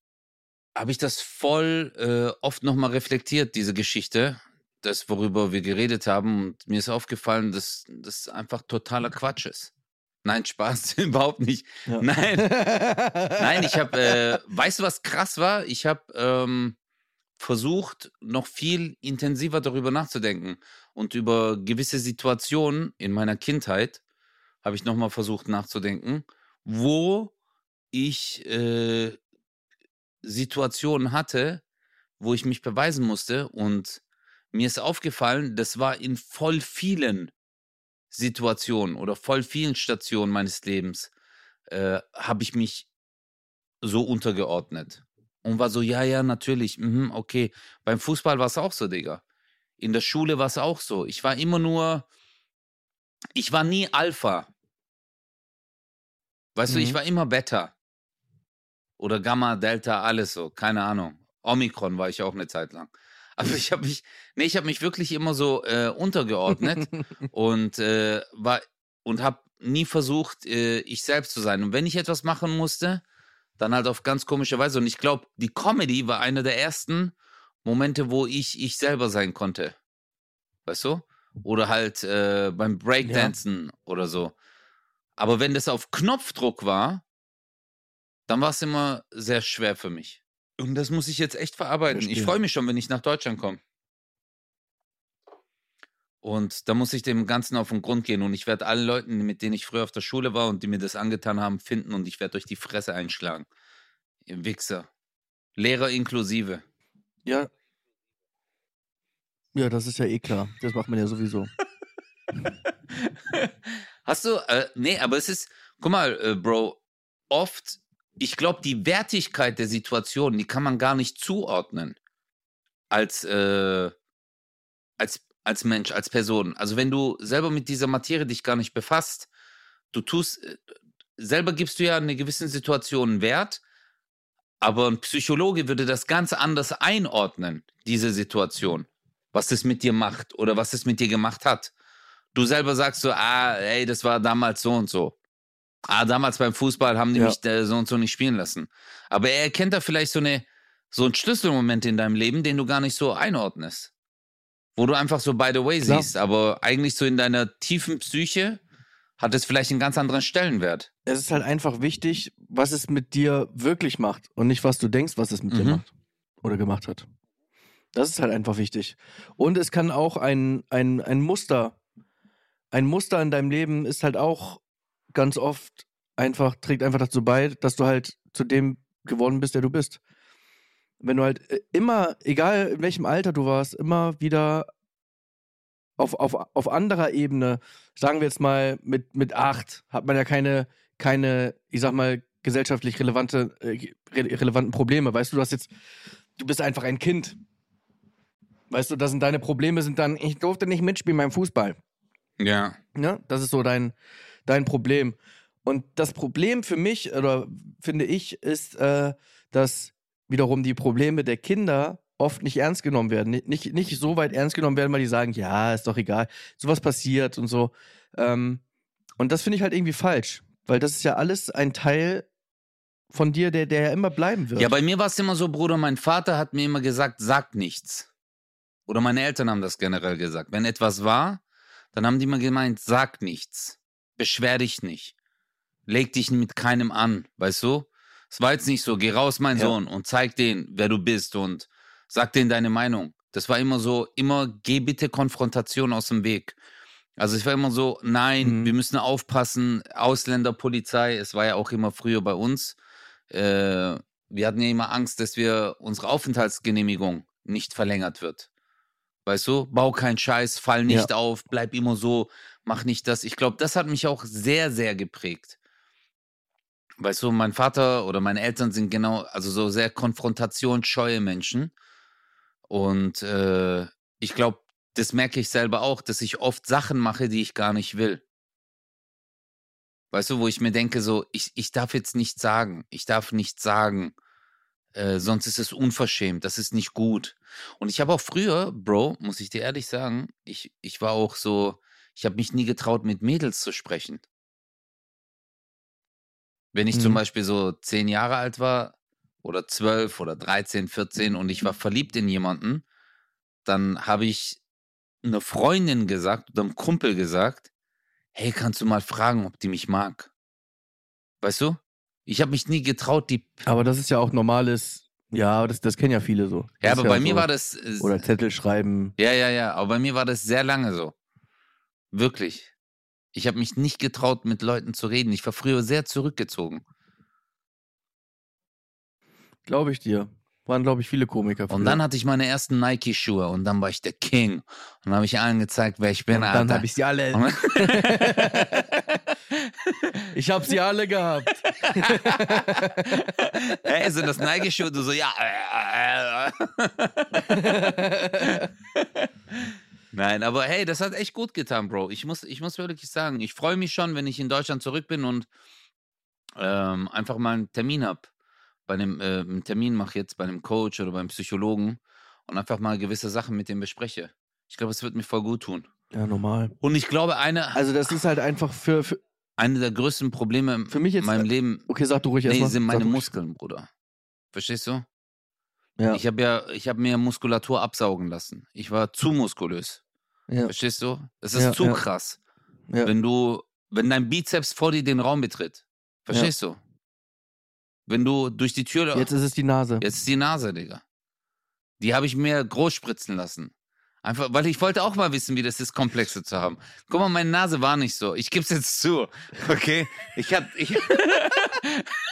Speaker 4: habe ich das voll äh, oft nochmal reflektiert, diese Geschichte, das, worüber wir geredet haben. Und mir ist aufgefallen, dass das einfach totaler Quatsch ist. Nein, Spaß, überhaupt nicht.
Speaker 3: Ja.
Speaker 4: Nein, nein, ich habe, äh, weißt du, was krass war? Ich habe ähm, versucht, noch viel intensiver darüber nachzudenken und über gewisse Situationen in meiner Kindheit habe ich nochmal versucht nachzudenken, wo ich äh, Situationen hatte, wo ich mich beweisen musste und mir ist aufgefallen, das war in voll vielen Situationen oder voll vielen Stationen meines Lebens äh, habe ich mich so untergeordnet und war so, ja, ja, natürlich, mhm, okay. Beim Fußball war es auch so, Digga. In der Schule war es auch so. Ich war immer nur, ich war nie Alpha. Weißt du, ich
Speaker 3: Mhm.
Speaker 4: war immer Beta. Oder Gamma, Delta, alles so, keine Ahnung. Omikron war ich auch eine Zeit lang. Aber ich habe mich, nee, ich habe mich wirklich immer so äh, untergeordnet und äh, war und habe nie versucht, äh, ich selbst zu sein. Und wenn ich etwas machen musste, dann halt auf ganz komische Weise. Und ich glaube, die Comedy war einer der ersten Momente, wo ich ich selber sein konnte. Weißt du? Oder halt äh, beim Breakdancen oder so. Aber wenn das auf Knopfdruck war, dann war es immer sehr schwer für mich. Und das muss ich jetzt echt verarbeiten. Ich freue mich schon, wenn ich nach Deutschland komme. Und da muss ich dem Ganzen auf den Grund gehen. Und ich werde alle Leuten, mit denen ich früher auf der Schule war und die mir das angetan haben, finden und ich werde euch die Fresse einschlagen. Ihr Wichser. Lehrer inklusive.
Speaker 3: Ja. Ja, das ist ja eh klar. Das macht man ja sowieso.
Speaker 4: Hast du, äh, nee, aber es ist, guck mal, äh, Bro, oft, ich glaube, die Wertigkeit der Situation, die kann man gar nicht zuordnen als, äh, als, als Mensch, als Person. Also wenn du selber mit dieser Materie dich gar nicht befasst, du tust, äh, selber gibst du ja eine gewissen Situation Wert, aber ein Psychologe würde das ganz anders einordnen, diese Situation, was das mit dir macht oder was es mit dir gemacht hat. Du selber sagst so, ah, ey, das war damals so und so. Ah, damals beim Fußball haben die
Speaker 3: Ja.
Speaker 4: mich so und so nicht spielen lassen. Aber er erkennt da vielleicht so eine so einen Schlüsselmoment in deinem Leben, den du gar nicht so einordnest. Wo du einfach so by the way
Speaker 3: Klar.
Speaker 4: siehst, aber eigentlich so in deiner tiefen Psyche hat es vielleicht einen ganz anderen Stellenwert.
Speaker 3: Es ist halt einfach wichtig, was es mit dir wirklich macht und nicht, was du denkst, was es mit dir
Speaker 4: Mhm.
Speaker 3: macht oder gemacht hat. Das ist halt einfach wichtig. Und es kann auch ein, ein, ein Muster, ein Muster in deinem Leben ist halt auch ganz oft einfach, trägt einfach dazu bei, dass du halt zu dem geworden bist, der du bist. Wenn du halt äh, immer, egal in welchem Alter du warst, immer wieder auf, auf, auf anderer Ebene, sagen wir jetzt mal mit, mit acht, hat man ja keine, keine, ich sag mal, gesellschaftlich relevante, äh, re relevanten Probleme. Weißt du, du hast jetzt, du bist einfach ein Kind. Weißt du, das sind deine Probleme, sind dann, ich durfte nicht mitspielen beim Fußball.
Speaker 4: Ja.
Speaker 3: Ne? Das ist so dein, dein Problem. Und das Problem für mich, oder finde ich, ist, äh, dass wiederum die Probleme der Kinder oft nicht ernst genommen werden. Nicht, nicht, so weit ernst genommen werden, weil die sagen, ja, ist doch egal, sowas passiert und so. Ähm, und das finde ich halt irgendwie falsch, weil das ist ja alles ein Teil von dir, der, der ja immer bleiben wird.
Speaker 4: Ja, bei mir war es immer so, Bruder, mein Vater hat mir immer gesagt, sag nichts. Oder meine Eltern haben das generell gesagt. Wenn etwas war, dann haben die immer gemeint, sag nichts. Beschwer dich nicht. Leg dich mit keinem an, weißt du? Es war jetzt nicht so, geh raus, mein
Speaker 3: Ja.
Speaker 4: Sohn, und zeig denen, wer du bist und sag denen deine Meinung. Das war immer so, immer geh bitte Konfrontation aus dem Weg. Also es war immer so, nein,
Speaker 3: Mhm.
Speaker 4: wir müssen aufpassen, Ausländerpolizei, es war ja auch immer früher bei uns. Äh, wir hatten ja immer Angst, dass wir unsere Aufenthaltsgenehmigung nicht verlängert wird. Weißt du, bau keinen Scheiß, fall nicht auf, bleib immer so, mach nicht das. Ich glaube, das hat mich auch sehr, sehr geprägt. Weißt du, mein Vater oder meine Eltern sind genau, also so sehr konfrontationsscheue Menschen. Und äh, ich glaube, das merke ich selber auch, dass ich oft Sachen mache, die ich gar nicht will. Weißt du, wo ich mir denke, so, ich, ich darf jetzt nicht sagen, ich darf nicht sagen, äh, sonst ist es unverschämt, das ist nicht gut. Und ich habe auch früher, Bro, muss ich dir ehrlich sagen, ich, ich war auch so, ich habe mich nie getraut, mit Mädels zu sprechen. Wenn ich zum
Speaker 3: Mhm.
Speaker 4: Beispiel so zehn Jahre alt war oder zwölf oder 13, 14 und ich war verliebt in jemanden, dann habe ich einer Freundin gesagt oder einem Kumpel gesagt, hey, kannst du mal fragen, ob die mich mag? Weißt du? Ich habe mich nie getraut, die.
Speaker 3: Aber das ist ja auch normales, ja, das, das kennen ja viele so.
Speaker 4: Ja,
Speaker 3: Das
Speaker 4: aber
Speaker 3: ist
Speaker 4: bei mir
Speaker 3: so.
Speaker 4: war das. äh,
Speaker 3: Oder Zettel schreiben.
Speaker 4: Ja, ja, ja. Aber bei mir war das sehr lange so. Wirklich. Ich habe mich nicht getraut, mit Leuten zu reden. Ich war früher sehr zurückgezogen.
Speaker 3: Glaube ich dir. Waren, glaube ich, viele Komiker.
Speaker 4: Und
Speaker 3: früher.
Speaker 4: dann hatte ich meine ersten Nike-Schuhe und dann war ich der King. Und dann habe ich allen gezeigt, wer ich bin.
Speaker 3: Und dann habe ich sie alle. ich habe sie alle gehabt.
Speaker 4: hey, sind das Nike-Schuhe? Du so, ja. Nein, aber hey, das hat echt gut getan, Bro. Ich muss, ich muss wirklich sagen, ich freue mich schon, wenn ich in Deutschland zurück bin und ähm, einfach mal einen Termin habe. Bei einem äh, einen Termin mache jetzt bei einem Coach oder beim Psychologen und einfach mal gewisse Sachen mit dem bespreche. Ich glaube, es wird mir voll gut tun.
Speaker 3: Ja, normal.
Speaker 4: Und ich glaube, eine,
Speaker 3: Also das ist halt einfach für, für
Speaker 4: eine der größten Probleme
Speaker 3: Für mich jetzt-
Speaker 4: in meinem Leben
Speaker 3: okay, sag du ruhig
Speaker 4: nee,
Speaker 3: erstmal.
Speaker 4: sind meine. Muskeln, Bruder. Verstehst du?
Speaker 3: Ja,
Speaker 4: Ich habe ja, ich habe mir Muskulatur absaugen lassen. Ich war zu muskulös.
Speaker 3: ja,
Speaker 4: Verstehst du? Es ist
Speaker 3: Ja,
Speaker 4: zu krass. Wenn du, wenn dein Bizeps vor dir den Raum betritt. Verstehst du? Wenn du durch die Tür.
Speaker 3: Jetzt ist es die Nase.
Speaker 4: Jetzt ist die Nase, Digga. Die habe ich mir groß spritzen lassen. Einfach, weil ich wollte auch mal wissen, wie das ist, Komplexe zu haben. Guck mal, meine Nase war nicht so. Ich geb's jetzt zu. Okay? Ich hab. Ich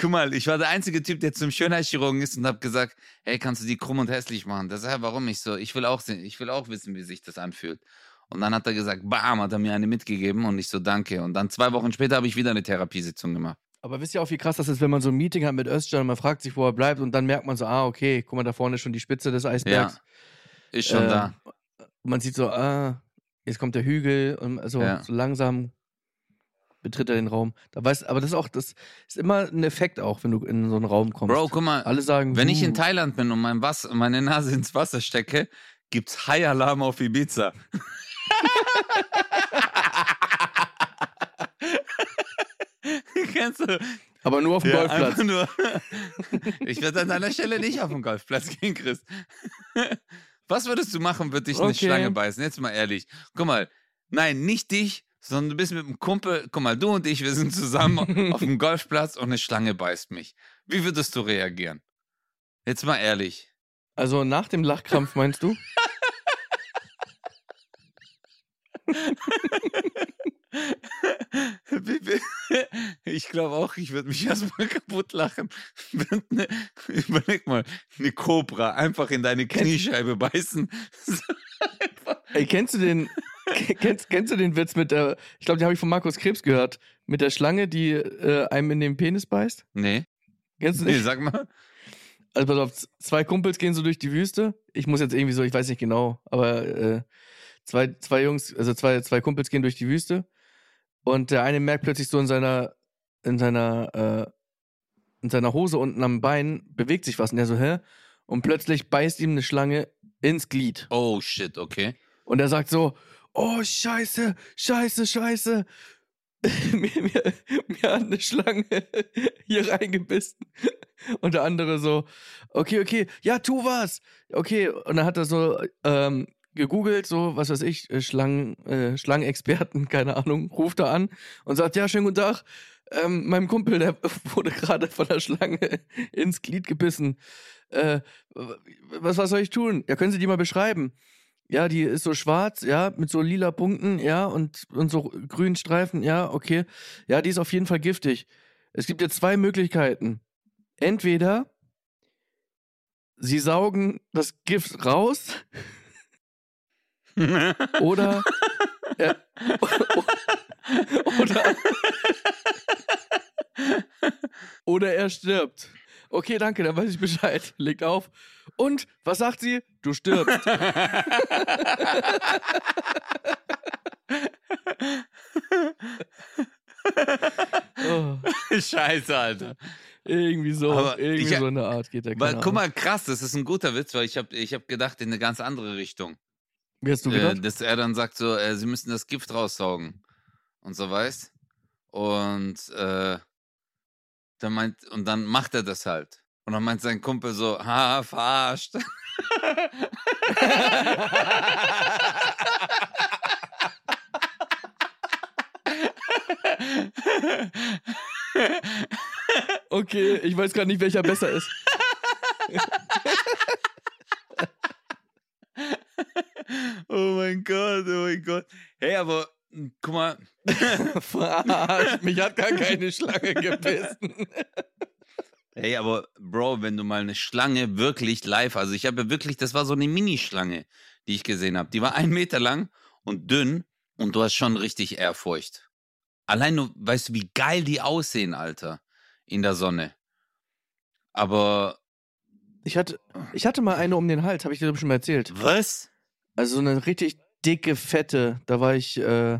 Speaker 4: Guck mal, ich war der einzige Typ, der zum Schönheitschirurgen ist und hab gesagt, hey, kannst du die krumm und hässlich machen? Das ist ja, warum nicht so? Ich will auch sehen, ich will auch wissen, wie sich das anfühlt. Und dann hat er gesagt, bam, hat er mir eine mitgegeben und ich so, danke. Und dann zwei Wochen später habe ich wieder eine Therapiesitzung gemacht.
Speaker 3: Aber wisst ihr auch, wie krass das ist, wenn man so ein Meeting hat mit Özcan und man fragt sich, wo er bleibt und dann merkt man so, ah, okay, guck mal, da vorne ist schon die Spitze des Eisbergs.
Speaker 4: Ist schon
Speaker 3: Ähm,
Speaker 4: da.
Speaker 3: Und man sieht so, ah, jetzt kommt der Hügel und also
Speaker 4: Ja.
Speaker 3: so langsam betritt er den Raum. Da weiß, aber das ist auch, das ist immer ein Effekt auch, wenn du in so einen Raum kommst.
Speaker 4: Bro, guck mal,
Speaker 3: Alle sagen,
Speaker 4: wenn ich in
Speaker 3: "Uh."
Speaker 4: Thailand bin und mein Wasser, meine Nase ins Wasser stecke, gibt's High-Alarm auf Ibiza. Kennst du?
Speaker 3: aber nur auf dem
Speaker 4: Ja,
Speaker 3: Golfplatz.
Speaker 4: ich würde an deiner Stelle nicht auf den Golfplatz gehen, Chris. Was würdest du machen, würde dich eine
Speaker 3: Okay.
Speaker 4: Schlange beißen? Jetzt mal ehrlich. Guck mal, nein, nicht dich, sondern du bist mit einem Kumpel. Guck mal, du und ich, wir sind zusammen auf dem Golfplatz und eine Schlange beißt mich. Wie würdest du reagieren? Jetzt mal ehrlich.
Speaker 3: Also nach dem Lachkrampf meinst du?
Speaker 4: Ich glaube auch, ich würde mich erstmal kaputt lachen. Ne- Überleg mal, eine Kobra einfach in deine Kniescheibe beißen.
Speaker 3: Ey, kennst du den, kennst, kennst du den Witz mit der, ich glaube, den habe ich von Markus Krebs gehört, mit der Schlange, die äh, einem in den Penis beißt?
Speaker 4: Nee,
Speaker 3: Kennst du
Speaker 4: nee,
Speaker 3: nicht?
Speaker 4: sag mal.
Speaker 3: Also pass auf, zwei Kumpels gehen so durch die Wüste. Ich muss jetzt irgendwie so, ich weiß nicht genau, aber äh, zwei, zwei Jungs, also zwei, zwei Kumpels gehen durch die Wüste und der eine merkt plötzlich so in seiner, in seiner, äh, in seiner Hose unten am Bein bewegt sich was und der so, hä? Und plötzlich beißt ihm eine Schlange ins Glied.
Speaker 4: Oh shit, okay.
Speaker 3: Und er sagt so, oh scheiße, scheiße, scheiße. mir, mir, mir hat eine Schlange hier reingebissen. Und der andere so, okay, okay, ja, tu was. Okay, und dann hat er so ähm, gegoogelt, so, was weiß ich, äh, Schlangen, äh, Schlangenexperten, keine Ahnung, ruft er an und sagt, ja, schönen guten Tag. Ähm, meinem Kumpel, der wurde gerade von der Schlange ins Glied gebissen. Äh, was, was soll ich tun? Ja, können Sie die mal beschreiben? Ja, die ist so schwarz, ja, mit so lila Punkten, ja, und, und so grünen Streifen, ja, okay. Ja, die ist auf jeden Fall giftig. Es gibt jetzt zwei Möglichkeiten. Entweder sie saugen das Gift raus oder er, oder, oder er stirbt. Okay, danke, dann weiß ich Bescheid. Legt auf. Und was sagt sie? Du stirbst. oh,
Speaker 4: Scheiße, Alter.
Speaker 3: irgendwie so,
Speaker 4: Aber
Speaker 3: irgendwie
Speaker 4: ich-
Speaker 3: so eine Art geht der.
Speaker 4: Weil, guck mal, krass, das ist ein guter Witz, weil ich habe ich hab gedacht in eine ganz andere Richtung.
Speaker 3: Wie hast du
Speaker 4: Äh,
Speaker 3: gedacht?
Speaker 4: dass er dann sagt so, äh, sie müssen das Gift raussaugen und so weißt. Und äh, dann meint und dann macht er das halt. Und dann meint sein Kumpel so, ha, verarscht.
Speaker 3: Okay, ich weiß gar nicht, welcher besser ist.
Speaker 4: oh mein Gott, oh mein Gott. Hey, aber mh, guck mal,
Speaker 3: Verarscht, mich hat gar keine Schlange gebissen.
Speaker 4: Hey, aber Bro, wenn du mal eine Schlange wirklich live, also ich habe ja wirklich, das war so eine Minischlange, die ich gesehen habe. Die war ein Meter lang und dünn und du hast schon richtig Ehrfurcht. Allein nur, weißt du, wie geil die aussehen, Alter, in der Sonne. Aber
Speaker 3: Ich hatte, ich hatte mal eine um den Hals, habe ich dir schon mal erzählt.
Speaker 4: was?
Speaker 3: Also so eine richtig dicke, fette. Da war ich äh,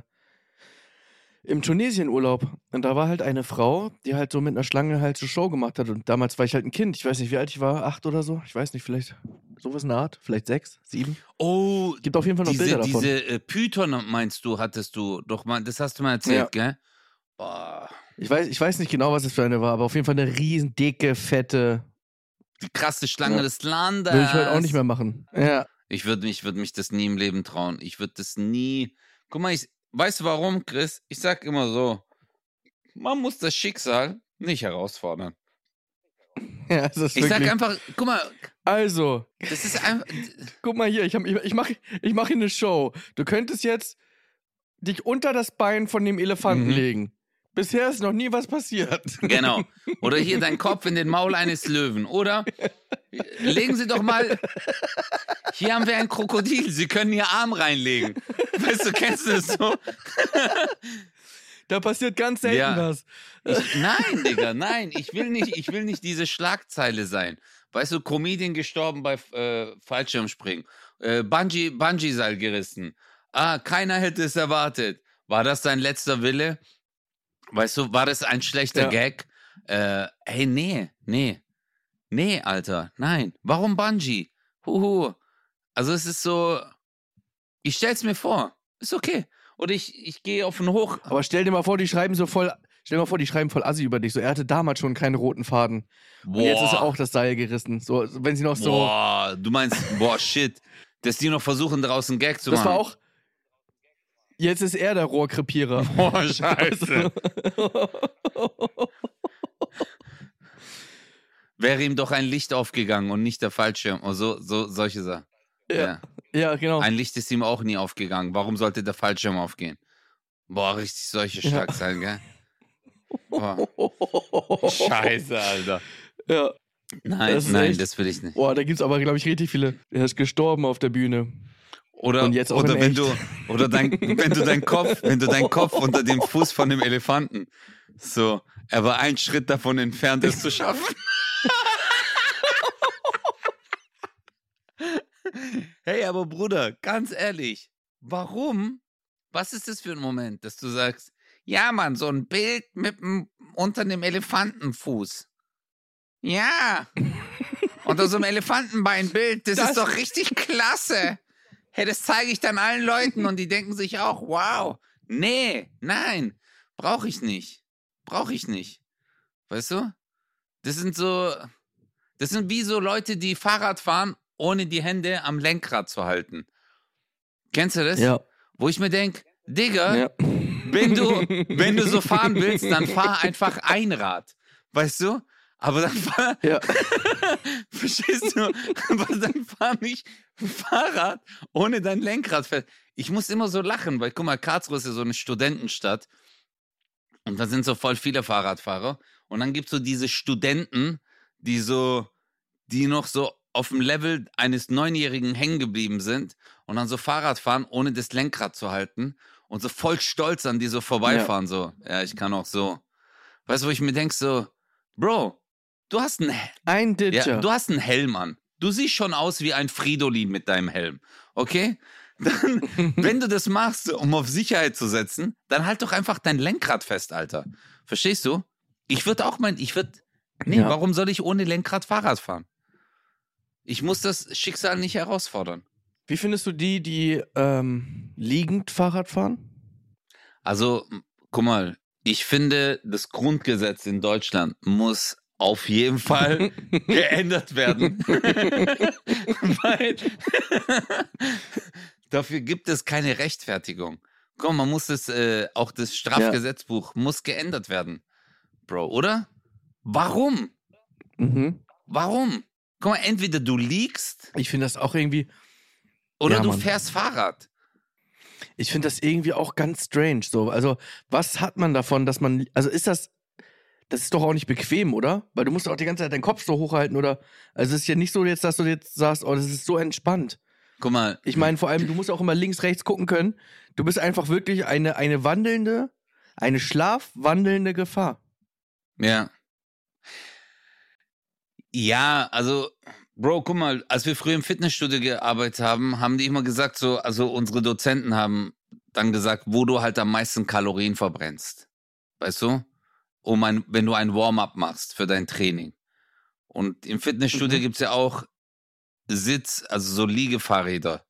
Speaker 3: im Tunesien-Urlaub. Und da war halt eine Frau, die halt so mit einer Schlange halt so Show gemacht hat. Und damals war ich halt ein Kind. Ich weiß nicht, wie alt ich war. Acht oder so. Ich weiß nicht, vielleicht sowas in der Art. Vielleicht sechs, sieben.
Speaker 4: Oh,
Speaker 3: Gibt auf jeden Fall noch
Speaker 4: diese,
Speaker 3: Bilder davon.
Speaker 4: diese äh, Python meinst du, hattest du doch mal, das hast du mal erzählt,
Speaker 3: Ja.
Speaker 4: gell? Boah,
Speaker 3: Ich weiß, ich weiß nicht genau, was es für eine war, aber auf jeden Fall eine riesen dicke, fette.
Speaker 4: die krasse Schlange
Speaker 3: Ja.
Speaker 4: des Landes.
Speaker 3: Würde ich heute auch nicht mehr machen. Ja.
Speaker 4: Ich würde mich, würd mich das nie im Leben trauen. Ich würde das nie. Guck mal, ich, weißt du warum, Chris? Ich sag immer so: Man muss das Schicksal nicht herausfordern.
Speaker 3: ja das ist
Speaker 4: Ich sag
Speaker 3: wirklich-
Speaker 4: einfach, guck mal,
Speaker 3: Also,
Speaker 4: das ist einfach.
Speaker 3: guck mal hier, ich, hab- ich, ich mache ich mach hier eine Show. Du könntest jetzt dich unter das Bein von dem Elefanten
Speaker 4: Mhm.
Speaker 3: legen. Bisher ist noch nie was passiert.
Speaker 4: Genau. Oder hier dein Kopf in den Maul eines Löwen. Oder legen Sie doch mal. Hier haben wir ein Krokodil. Sie können Ihr Arm reinlegen. Weißt du, kennst du das so?
Speaker 3: Da passiert ganz selten
Speaker 4: Ja.
Speaker 3: was.
Speaker 4: Ich, nein, Digga, nein. Ich will nicht, ich will nicht diese Schlagzeile sein. Weißt du, Comedian gestorben bei äh, Fallschirmspringen. Äh, Bungee, Bungee-Seil gerissen. Ah, keiner hätte es erwartet. War das dein letzter Wille? Weißt du, war das ein schlechter
Speaker 3: Ja.
Speaker 4: Gag? Äh, hey, nee, nee. Nee, Alter, nein. Warum Bungee? Huhu. Also es ist so, ich stell's mir vor. Ist okay. Oder ich, ich gehe auf den Hoch.
Speaker 3: Aber stell dir mal vor, die schreiben so voll. Stell dir mal vor, die schreiben voll Assi über dich. So, er hatte damals schon keinen roten Faden. Und jetzt ist
Speaker 4: Boah.
Speaker 3: auch das Seil gerissen. So, wenn sie noch so.
Speaker 4: Boah, du meinst, boah, shit. Dass die noch versuchen, draußen Gag zu
Speaker 3: das
Speaker 4: machen.
Speaker 3: war auch. Jetzt ist er der Rohrkrepierer.
Speaker 4: Boah, scheiße. Wäre ihm doch ein Licht aufgegangen und nicht der Fallschirm. Oder so, so, solche Sachen.
Speaker 3: ja. ja, genau.
Speaker 4: Ein Licht ist ihm auch nie aufgegangen. Warum sollte der Fallschirm aufgehen? Boah, richtig solche
Speaker 3: Ja.
Speaker 4: Schlagzeilen, gell? Boah. Scheiße, Alter.
Speaker 3: Ja.
Speaker 4: Nein,
Speaker 3: Das
Speaker 4: nein,
Speaker 3: echt-
Speaker 4: das will ich nicht.
Speaker 3: Boah, da gibt's aber, glaube ich, richtig viele. Er ist gestorben auf der Bühne.
Speaker 4: Oder,
Speaker 3: Und jetzt auch
Speaker 4: oder
Speaker 3: in
Speaker 4: wenn
Speaker 3: echt.
Speaker 4: du, oder dein, wenn du deinen Kopf, wenn du deinen Kopf unter dem Fuß von dem Elefanten, so, er war ein Schritt davon entfernt, es zu schaffen. hey, aber Bruder, ganz ehrlich, warum? Was ist das für ein Moment, dass du sagst, ja, Mann, so ein Bild mit dem, unter dem Elefantenfuß. Ja. Unter so einem Elefantenbeinbild, das,
Speaker 3: Das-
Speaker 4: ist doch richtig klasse. Hey, das zeige ich dann allen Leuten und die denken sich auch, wow. Nee, nein, brauche ich nicht. Brauche ich nicht. Weißt du? Das sind so, das sind wie so Leute, die Fahrrad fahren, ohne die Hände am Lenkrad zu halten. Kennst du das?
Speaker 3: Ja.
Speaker 4: Wo ich mir denke, Digga,
Speaker 3: ja.
Speaker 4: wenn du, wenn du so fahren willst, dann fahr einfach Einrad. Weißt du? Aber dann fahr,
Speaker 3: Ja.
Speaker 4: verstehst du? Aber dann fahr nicht Fahrrad ohne dein Lenkrad fest. Ich muss immer so lachen, weil guck mal, Karlsruhe ist ja so eine Studentenstadt. Und da sind so voll viele Fahrradfahrer. Und dann gibt es so diese Studenten, die so, die noch so auf dem Level eines Neunjährigen hängen geblieben sind und dann so Fahrrad fahren, ohne das Lenkrad zu halten. und so voll stolz an die so vorbeifahren, so, ja, ich kann auch so. Weißt du, wo ich mir denk so, Bro, du hast einen,
Speaker 3: Ein Ditcher.
Speaker 4: ja, du hast einen Helm an. Du siehst schon aus wie ein Fridolin mit deinem Helm, okay? Dann, wenn du das machst, um auf Sicherheit zu setzen, dann halt doch einfach dein Lenkrad fest, Alter. Verstehst du? Ich würde auch mein, ich würde, nee,
Speaker 3: Ja.
Speaker 4: warum soll ich ohne Lenkrad Fahrrad fahren? Ich muss das Schicksal nicht herausfordern.
Speaker 3: Wie findest du die, die ähm, liegend Fahrrad fahren?
Speaker 4: Also, guck mal, ich finde, das Grundgesetz in Deutschland muss auf jeden Fall geändert werden. Weil dafür gibt es keine Rechtfertigung. Komm, man muss das, äh, auch das Strafgesetzbuch muss geändert werden. Bro, oder? Warum?
Speaker 3: Mhm.
Speaker 4: Warum? Guck mal, entweder du liegst
Speaker 3: Ich finde das auch irgendwie,
Speaker 4: oder
Speaker 3: Ja,
Speaker 4: du
Speaker 3: Mann.
Speaker 4: fährst Fahrrad.
Speaker 3: ich finde das irgendwie auch ganz strange. So, also was hat man davon, dass man, also ist das, das ist doch auch nicht bequem, oder? Weil du musst auch die ganze Zeit deinen Kopf so hochhalten, oder? Also es ist ja nicht so jetzt, dass du jetzt sagst, oh, das ist so entspannt.
Speaker 4: Guck mal,
Speaker 3: Ich meine, vor allem, du musst auch immer links, rechts gucken können. Du bist einfach wirklich eine, eine wandelnde, eine schlafwandelnde Gefahr.
Speaker 4: Ja. Ja, also, Bro, guck mal, als wir früher im Fitnessstudio gearbeitet haben, haben die immer gesagt, so, also unsere Dozenten haben dann gesagt, wo du halt am meisten Kalorien verbrennst. Weißt du? Um ein, wenn du ein Warm-up machst für dein Training. Und im Fitnessstudio
Speaker 3: Mhm.
Speaker 4: gibt's ja auch Sitz, also so Liegefahrräder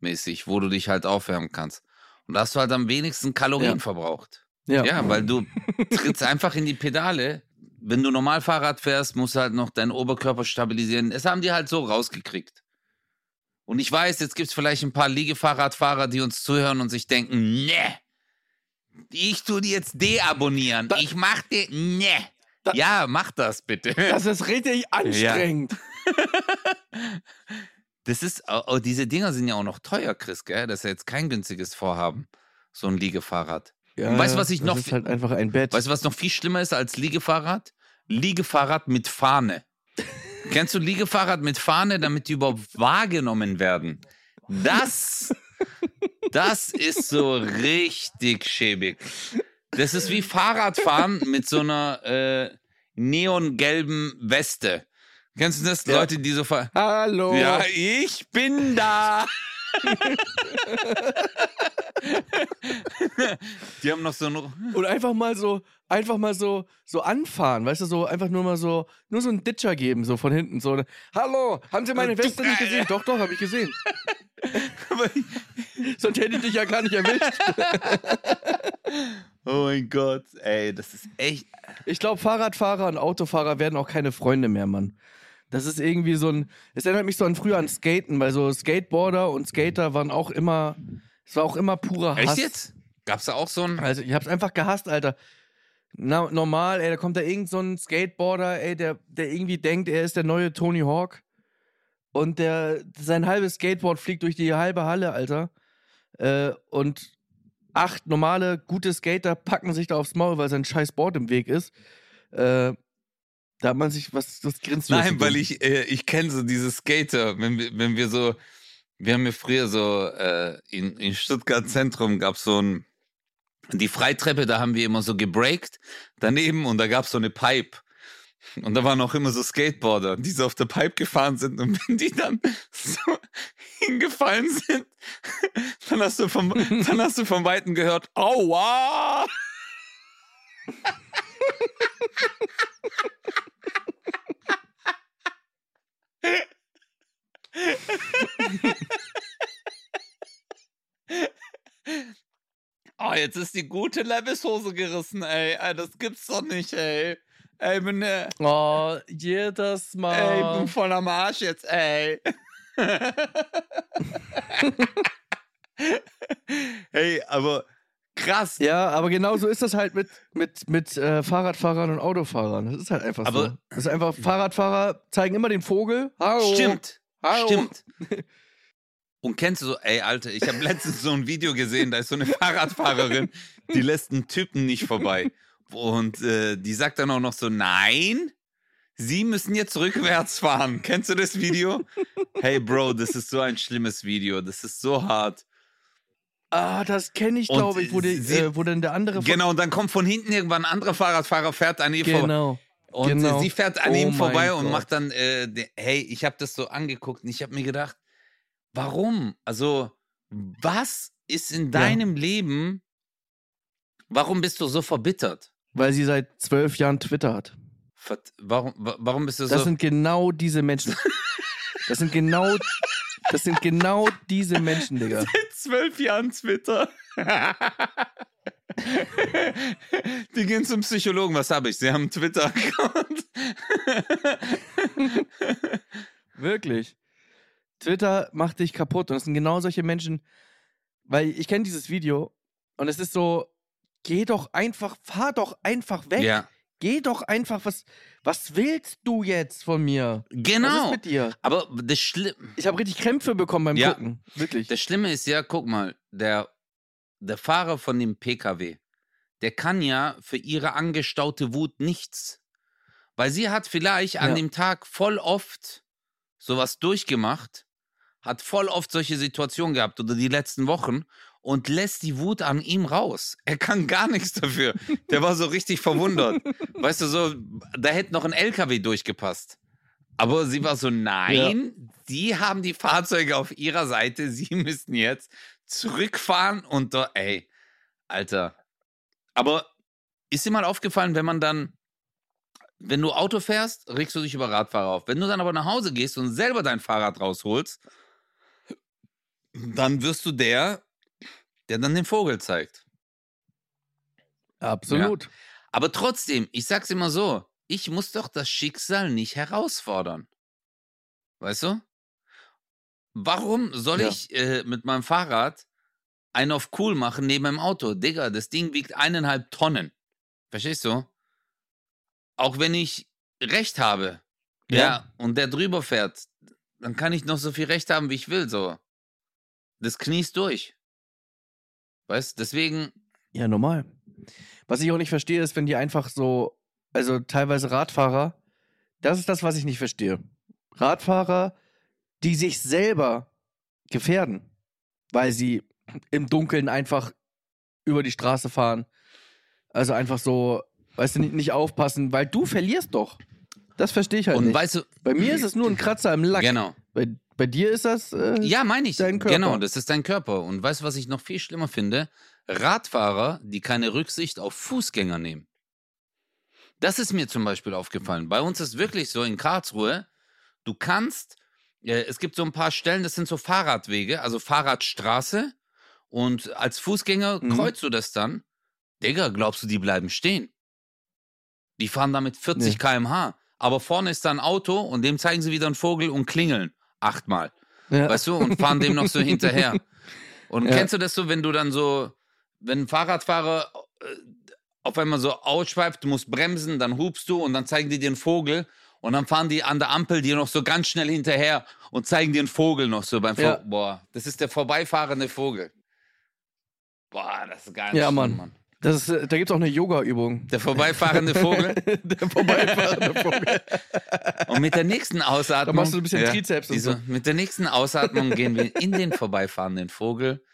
Speaker 4: mäßig, wo du dich halt aufwärmen kannst. Und da hast du halt am wenigsten Kalorien
Speaker 3: Ja.
Speaker 4: verbraucht.
Speaker 3: Ja.
Speaker 4: Ja, weil du trittst einfach in die Pedale. Wenn du normal Fahrrad fährst, musst du halt noch deinen Oberkörper stabilisieren. Das haben die halt so rausgekriegt. Und ich weiß, jetzt gibt es vielleicht ein paar Liegefahrradfahrer, die uns zuhören und sich denken, ne, ich tu die jetzt deabonnieren.
Speaker 3: Da-
Speaker 4: ich mach dir, ne.
Speaker 3: Da-
Speaker 4: Ja, mach das bitte.
Speaker 3: Das ist richtig anstrengend.
Speaker 4: Das ist, oh, oh, diese Dinger sind ja auch noch teuer, Chris, gell? Das ist ja jetzt kein günstiges Vorhaben, so ein Liegefahrrad.
Speaker 3: Ja,
Speaker 4: Und weißt du, was ich
Speaker 3: das
Speaker 4: noch-
Speaker 3: ist halt einfach ein Bett.
Speaker 4: Weißt du, was noch viel schlimmer ist als Liegefahrrad? Liegefahrrad mit Fahne. Kennst du Liegefahrrad mit Fahne, damit die überhaupt wahrgenommen werden? Das, das ist so richtig schäbig. Das ist wie Fahrradfahren mit so einer äh, neongelben Weste. Kennst du das?
Speaker 3: Ja.
Speaker 4: Leute, die so fahren.
Speaker 3: Hallo.
Speaker 4: Ja, ich bin da. die haben noch so ein
Speaker 3: Und einfach mal so, einfach mal so, so anfahren, weißt du, so einfach nur mal so, nur so einen Ditcher geben, so von hinten, so. Hallo, haben Sie meine Weste nicht gesehen? Doch, doch, habe ich gesehen. Sonst hätte ich dich ja gar nicht erwischt.
Speaker 4: Oh mein Gott, ey, das ist echt.
Speaker 3: Ich glaube, Fahrradfahrer und Autofahrer werden auch keine Freunde mehr, Mann. Das ist irgendwie so ein. Es erinnert mich so an früher an Skaten, weil so Skateboarder und Skater waren auch immer. Es war auch immer purer Hass.
Speaker 4: Echt jetzt? Gab's da auch so ein.
Speaker 3: Also ich hab's einfach gehasst, Alter. Na, normal, ey, da kommt da irgend so ein Skateboarder, ey, der, der irgendwie denkt, er ist der neue Tony Hawk. Und der, sein halbes Skateboard fliegt durch die halbe Halle, Alter. Äh, und acht normale, gute Skater packen sich da aufs Maul, weil sein scheiß Board im Weg ist. Äh, da hat man sich was, das grinst
Speaker 4: Nein, weil ich, äh, ich kenne so diese Skater, wenn wir, wenn wir so, wir haben ja früher so, äh, in, in Stuttgart Zentrum gab's so ein, die Freitreppe, da haben wir immer so gebreakt daneben und da gab's so eine Pipe. Und da waren auch immer so Skateboarder, die so auf der Pipe gefahren sind und wenn die dann so hingefallen sind, dann hast du vom, dann hast du vom Weiten gehört, aua! Oh, jetzt ist die gute Levis-Hose gerissen, ey. ey. Das gibt's doch nicht, ey. Ey, bin, äh,
Speaker 3: Oh, jedes
Speaker 4: ey,
Speaker 3: Mal.
Speaker 4: bin voll am Arsch jetzt, ey. hey, aber krass.
Speaker 3: Ja, aber genau so ist das halt mit, mit, mit äh, Fahrradfahrern und Autofahrern. Das ist halt einfach so.
Speaker 4: Aber-
Speaker 3: Das ist einfach, Fahrradfahrer zeigen immer den Vogel. Hallo.
Speaker 4: Stimmt.
Speaker 3: Hallo.
Speaker 4: Stimmt. Und kennst du so, ey, Alter, ich habe letztens so ein Video gesehen, da ist so eine Fahrradfahrerin, die lässt einen Typen nicht vorbei. Und äh, die sagt dann auch noch so, nein, sie müssen jetzt rückwärts fahren. Kennst du das Video? Hey, Bro, das ist so ein schlimmes Video. Das ist so hart.
Speaker 3: Ah, das kenne ich,
Speaker 4: Und
Speaker 3: glaube ich, wo, die,
Speaker 4: sie-
Speaker 3: äh, wo dann der andere
Speaker 4: Genau, und dann kommt von hinten irgendwann ein anderer Fahrradfahrer, fährt an ihr vorbei.
Speaker 3: Genau.
Speaker 4: Und
Speaker 3: genau.
Speaker 4: äh, sie fährt an
Speaker 3: Oh
Speaker 4: ihm vorbei und
Speaker 3: Gott.
Speaker 4: macht dann, äh, hey, ich habe das so angeguckt und ich habe mir gedacht, warum? Also, was ist in deinem Leben, warum bist du so verbittert?
Speaker 3: Weil sie seit zwölf Jahren Twitter hat.
Speaker 4: Vert- Warum, wa- warum bist du
Speaker 3: Das
Speaker 4: so?
Speaker 3: sind genau diese Menschen. Das sind genau, das sind genau diese Menschen, Digga.
Speaker 4: zwölf Jahren Twitter. Die gehen zum Psychologen. Was habe ich? Sie haben einen Twitter-Account.
Speaker 3: Wirklich. Twitter macht dich kaputt. Und es sind genau solche Menschen, weil ich kenne dieses Video und es ist so, geh doch einfach, fahr doch einfach weg.
Speaker 4: Ja,
Speaker 3: Geh doch einfach, was, was willst du jetzt von mir? Was ist
Speaker 4: genau.
Speaker 3: mit dir?
Speaker 4: Aber das, Schli
Speaker 3: Ich habe richtig Krämpfe bekommen beim
Speaker 4: Ja.
Speaker 3: Gucken. Wirklich.
Speaker 4: das Schlimme ist ja, guck mal, der, der Fahrer von dem PKW, der kann ja für ihre angestaute Wut nichts. Weil sie hat vielleicht an
Speaker 3: Ja.
Speaker 4: dem Tag voll oft sowas durchgemacht, hat voll oft solche Situationen gehabt oder die letzten Wochen und lässt die Wut an ihm raus. Er kann gar nichts dafür. Der war so richtig verwundert. Weißt du, so, da hätte noch ein LKW durchgepasst. Aber sie war so, nein, die haben die Fahrzeuge auf ihrer Seite, sie müssen jetzt zurückfahren und da, ey, Alter. Aber ist dir mal aufgefallen, wenn man dann, wenn du Auto fährst, regst du dich über Radfahrer auf. Wenn du dann aber nach Hause gehst und selber dein Fahrrad rausholst, dann wirst du der, der dann den Vogel zeigt.
Speaker 3: Absolut.
Speaker 4: Aber trotzdem, ich sag's immer so, ich muss doch das Schicksal nicht herausfordern. Weißt du? Warum soll
Speaker 3: Ja.
Speaker 4: ich äh, mit meinem Fahrrad einen auf cool machen neben meinem Auto? Digga, das Ding wiegt eineinhalb Tonnen. Verstehst du? Auch wenn ich Recht habe, ja,
Speaker 3: Ja.
Speaker 4: und der drüber fährt, dann kann ich noch so viel Recht haben, wie ich will, so. Das kniest durch. Weißt, deswegen,
Speaker 3: Ja, normal. Was ich auch nicht verstehe, ist, wenn die einfach so, also teilweise Radfahrer, das ist das, was ich nicht verstehe. Radfahrer, die sich selber gefährden, weil sie im Dunkeln einfach über die Straße fahren. Also einfach so, weißt du, nicht, nicht aufpassen, weil du verlierst doch. Das verstehe ich halt
Speaker 4: und
Speaker 3: nicht.
Speaker 4: weißt du,
Speaker 3: Bei mir ist es nur ein Kratzer im Lack.
Speaker 4: genau.
Speaker 3: Bei, bei dir ist das. Äh,
Speaker 4: Ja, meine ich.
Speaker 3: dein Körper.
Speaker 4: Genau, das ist dein Körper. Und weißt du, was ich noch viel schlimmer finde? Radfahrer, die keine Rücksicht auf Fußgänger nehmen. Das ist mir zum Beispiel aufgefallen. Bei uns ist wirklich so in Karlsruhe, du kannst, äh, es gibt so ein paar Stellen, das sind so Fahrradwege, also Fahrradstraße. Und als Fußgänger
Speaker 3: Mhm.
Speaker 4: kreuzt du das dann. Digga, glaubst du, die bleiben stehen? Die fahren da mit 40
Speaker 3: Nee.
Speaker 4: km/h. Aber vorne ist da ein Auto und dem zeigen sie wieder einen Vogel und klingeln. Achtmal.
Speaker 3: ja.
Speaker 4: Weißt du, und fahren dem noch so hinterher. Und
Speaker 3: Ja.
Speaker 4: kennst du das so, wenn du dann so, wenn ein Fahrradfahrer äh, auf einmal so ausschweift, du musst bremsen, dann hupst du und dann zeigen die dir einen Vogel und dann fahren die an der Ampel dir noch so ganz schnell hinterher und zeigen dir einen Vogel noch so beim
Speaker 3: Ja.
Speaker 4: Vogel. Boah, das ist der vorbeifahrende Vogel. Boah, das ist ganz
Speaker 3: Ja,
Speaker 4: schlimm,
Speaker 3: Mann. Das ist, äh, da gibt es auch eine Yoga-Übung.
Speaker 4: Der vorbeifahrende Vogel.
Speaker 3: Der vorbeifahrende Vogel.
Speaker 4: Und mit der nächsten Ausatmung.
Speaker 3: Da machst du ein bisschen Trizeps und
Speaker 4: diese,
Speaker 3: so.
Speaker 4: Mit der nächsten Ausatmung gehen wir in den vorbeifahrenden Vogel.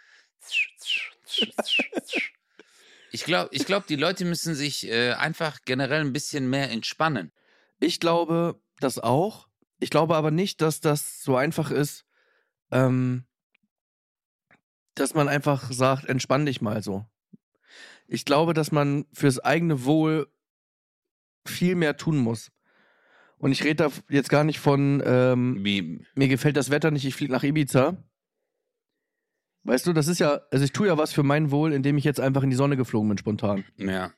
Speaker 4: Ich glaube, ich glaub, die Leute müssen sich äh, einfach generell ein bisschen mehr entspannen.
Speaker 3: Ich glaube das auch. Ich glaube aber nicht, dass das so einfach ist, ähm, dass man einfach sagt, entspann dich mal so. Ich glaube, dass man fürs eigene Wohl viel mehr tun muss. Und ich rede da jetzt gar nicht von, ähm,
Speaker 4: Wie,
Speaker 3: mir gefällt das Wetter nicht, ich fliege nach Ibiza. Weißt du, das ist ja, also ich tue ja was für mein Wohl, indem ich jetzt einfach in die Sonne geflogen bin, spontan.
Speaker 4: ja.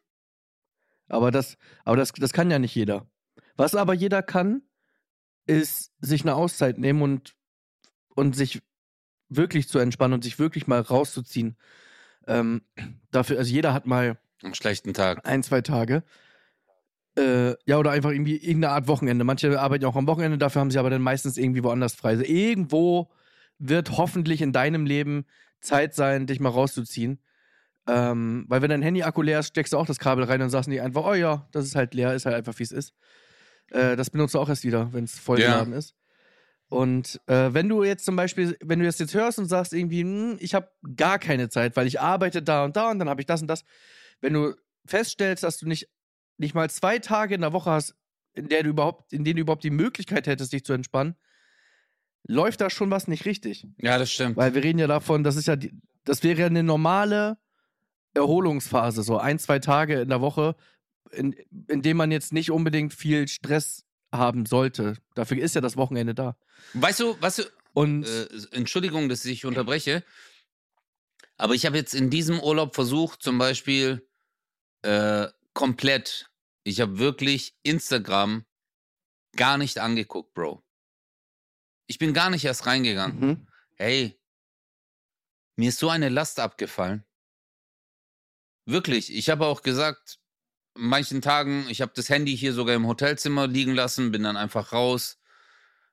Speaker 3: Aber das, aber das, das kann ja nicht jeder. Was aber jeder kann, ist sich eine Auszeit nehmen und, und sich wirklich zu entspannen und sich wirklich mal rauszuziehen. Ähm, dafür, also jeder hat mal
Speaker 4: Einen schlechten Tag.
Speaker 3: ein, zwei Tage. Äh, ja, oder einfach irgendwie irgendeine Art Wochenende. Manche arbeiten auch am Wochenende, dafür haben sie aber dann meistens irgendwie woanders frei. Also irgendwo wird hoffentlich in deinem Leben Zeit sein, dich mal rauszuziehen. Ähm, weil wenn dein Handy-Akku leer ist, steckst du auch das Kabel rein und sagst nicht einfach, oh ja, das ist halt leer, ist halt einfach wie es ist. Äh, das benutzt du auch erst wieder, wenn es voll
Speaker 4: Ja.
Speaker 3: geladen ist. Und äh, wenn du jetzt zum Beispiel, wenn du das jetzt hörst und sagst irgendwie, hm, ich habe gar keine Zeit, weil ich arbeite da und da und dann habe ich das und das. Wenn du feststellst, dass du nicht, nicht mal zwei Tage in der Woche hast, in der du überhaupt, in denen du überhaupt die Möglichkeit hättest, dich zu entspannen, läuft da schon was nicht richtig.
Speaker 4: Ja, das stimmt.
Speaker 3: Weil wir reden ja davon, das ist ja die, das wäre ja eine normale Erholungsphase, so ein, zwei Tage in der Woche, in, in dem man jetzt nicht unbedingt viel Stress haben sollte. Dafür ist ja das Wochenende da.
Speaker 4: Weißt du, weißt du,
Speaker 3: Und
Speaker 4: äh, Entschuldigung, dass ich unterbreche, aber ich habe jetzt in diesem Urlaub versucht, zum Beispiel äh, komplett, ich habe wirklich Instagram gar nicht angeguckt, Bro. Ich bin gar nicht erst reingegangen.
Speaker 3: mhm.
Speaker 4: Hey, mir ist so eine Last abgefallen. Wirklich, ich habe auch gesagt, manchen Tagen, ich habe das Handy hier sogar im Hotelzimmer liegen lassen, bin dann einfach raus.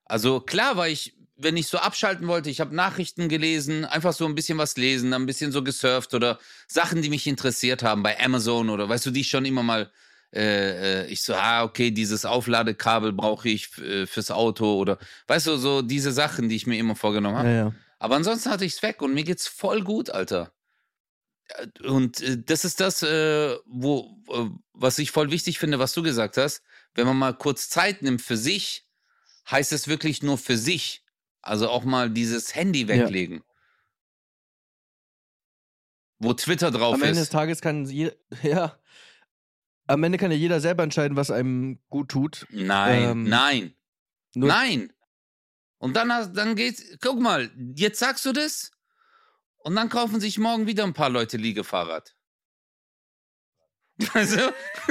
Speaker 4: Also klar war ich, wenn ich so abschalten wollte, ich habe Nachrichten gelesen, einfach so ein bisschen was lesen, dann ein bisschen so gesurft oder Sachen, die mich interessiert haben bei Amazon oder weißt du, die ich schon immer mal, äh, äh, ich so, ah, okay, dieses Aufladekabel brauche ich äh, fürs Auto oder weißt du, so diese Sachen, die ich mir immer vorgenommen habe.
Speaker 3: ja, ja.
Speaker 4: Aber ansonsten hatte ich es weg und mir geht's voll gut, Alter. Äh, Und äh, das ist das, äh, wo, was ich voll wichtig finde, was du gesagt hast. Wenn man mal kurz Zeit nimmt für sich, heißt es wirklich nur für sich. Also auch mal dieses Handy weglegen. Wo Twitter drauf
Speaker 3: Am Ende des
Speaker 4: ist.
Speaker 3: Tages kann je, ja, am Ende kann ja jeder selber entscheiden, was einem gut tut.
Speaker 4: Nein,
Speaker 3: ähm,
Speaker 4: nein, nein. Und dann, dann geht's, guck mal, jetzt sagst du das und dann kaufen sich morgen wieder ein paar Leute Liegefahrrad. Also,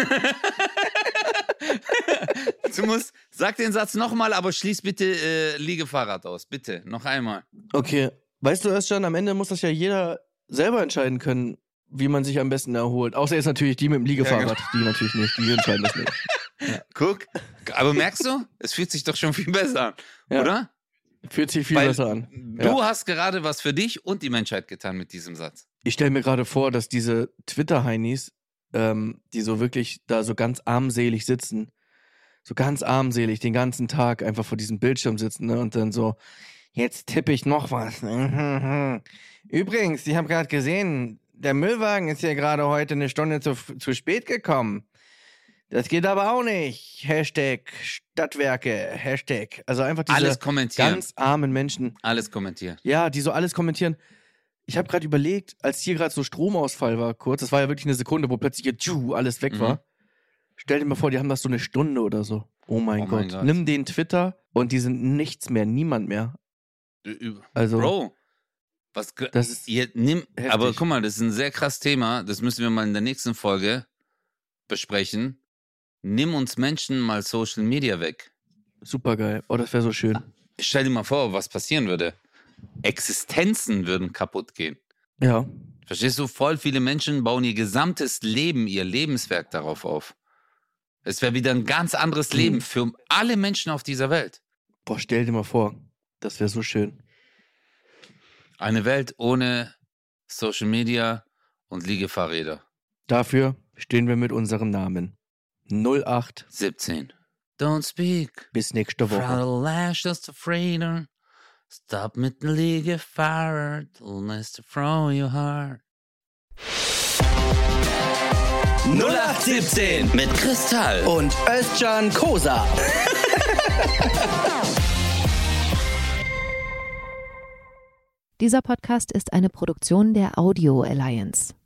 Speaker 4: du musst, sag den Satz nochmal, aber schließ bitte äh, Liegefahrrad aus. Bitte, noch einmal.
Speaker 3: Okay. Weißt du, Özcan, am Ende muss das ja jeder selber entscheiden können, wie man sich am besten erholt. Außer jetzt natürlich die mit dem Liegefahrrad. Die natürlich nicht. Die entscheiden das nicht.
Speaker 4: Guck, aber merkst du, es fühlt sich doch schon viel besser an,
Speaker 3: Ja.
Speaker 4: oder?
Speaker 3: Fühlt sich viel
Speaker 4: Weil
Speaker 3: besser an.
Speaker 4: Du hast gerade was für dich und die Menschheit getan mit diesem Satz.
Speaker 3: Ich stelle mir gerade vor, dass diese Twitter-Heinis, ähm, die so wirklich da so ganz armselig sitzen, so ganz armselig den ganzen Tag einfach vor diesem Bildschirm sitzen ne, und dann so, jetzt tippe ich noch was. Übrigens, ich habe gerade gesehen, der Müllwagen ist hier gerade heute eine Stunde zu, zu spät gekommen. Das geht aber auch nicht. Hashtag Stadtwerke, Hashtag. Also einfach diese
Speaker 4: Alles kommentieren.
Speaker 3: ganz armen Menschen.
Speaker 4: Alles kommentieren.
Speaker 3: Ja, die so alles kommentieren. Ich habe gerade überlegt, als hier gerade so Stromausfall war, kurz, das war ja wirklich eine Sekunde, wo plötzlich hier tschu, alles weg
Speaker 4: Mhm.
Speaker 3: war. Stell dir mal vor, die haben das so eine Stunde oder so. Oh mein,
Speaker 4: Oh
Speaker 3: Gott.
Speaker 4: mein Gott.
Speaker 3: Nimm den Twitter und die sind nichts mehr, niemand mehr. Also,
Speaker 4: Bro, was
Speaker 3: das ist
Speaker 4: Ihr, nimm,
Speaker 3: Heftig.
Speaker 4: aber guck mal, das ist ein sehr krass Thema. Das müssen wir mal in der nächsten Folge besprechen. Nimm uns Menschen mal Social Media weg.
Speaker 3: super geil. Oh, das wäre so schön.
Speaker 4: Stell dir mal vor, was passieren würde. Existenzen würden kaputt gehen.
Speaker 3: Ja.
Speaker 4: Verstehst du? Voll viele Menschen bauen ihr gesamtes Leben, ihr Lebenswerk darauf auf. Es wäre wieder ein ganz anderes
Speaker 3: Mhm.
Speaker 4: Leben für alle Menschen auf dieser Welt.
Speaker 3: Boah, stell dir mal vor. Das wäre so schön.
Speaker 4: Eine Welt ohne Social Media und Liegefahrräder.
Speaker 3: Dafür stehen wir mit unserem Namen. 08.
Speaker 4: 17. Don't speak.
Speaker 3: Bis nächste Woche.
Speaker 4: Frau Lash, das der Freider. Stop mit dem Liegefahrrad. Lässt du Frau your heart.
Speaker 1: 0817 mit Kristall.
Speaker 2: Und Özcan Kosa.
Speaker 5: Dieser Podcast ist eine Produktion der Audio Alliance.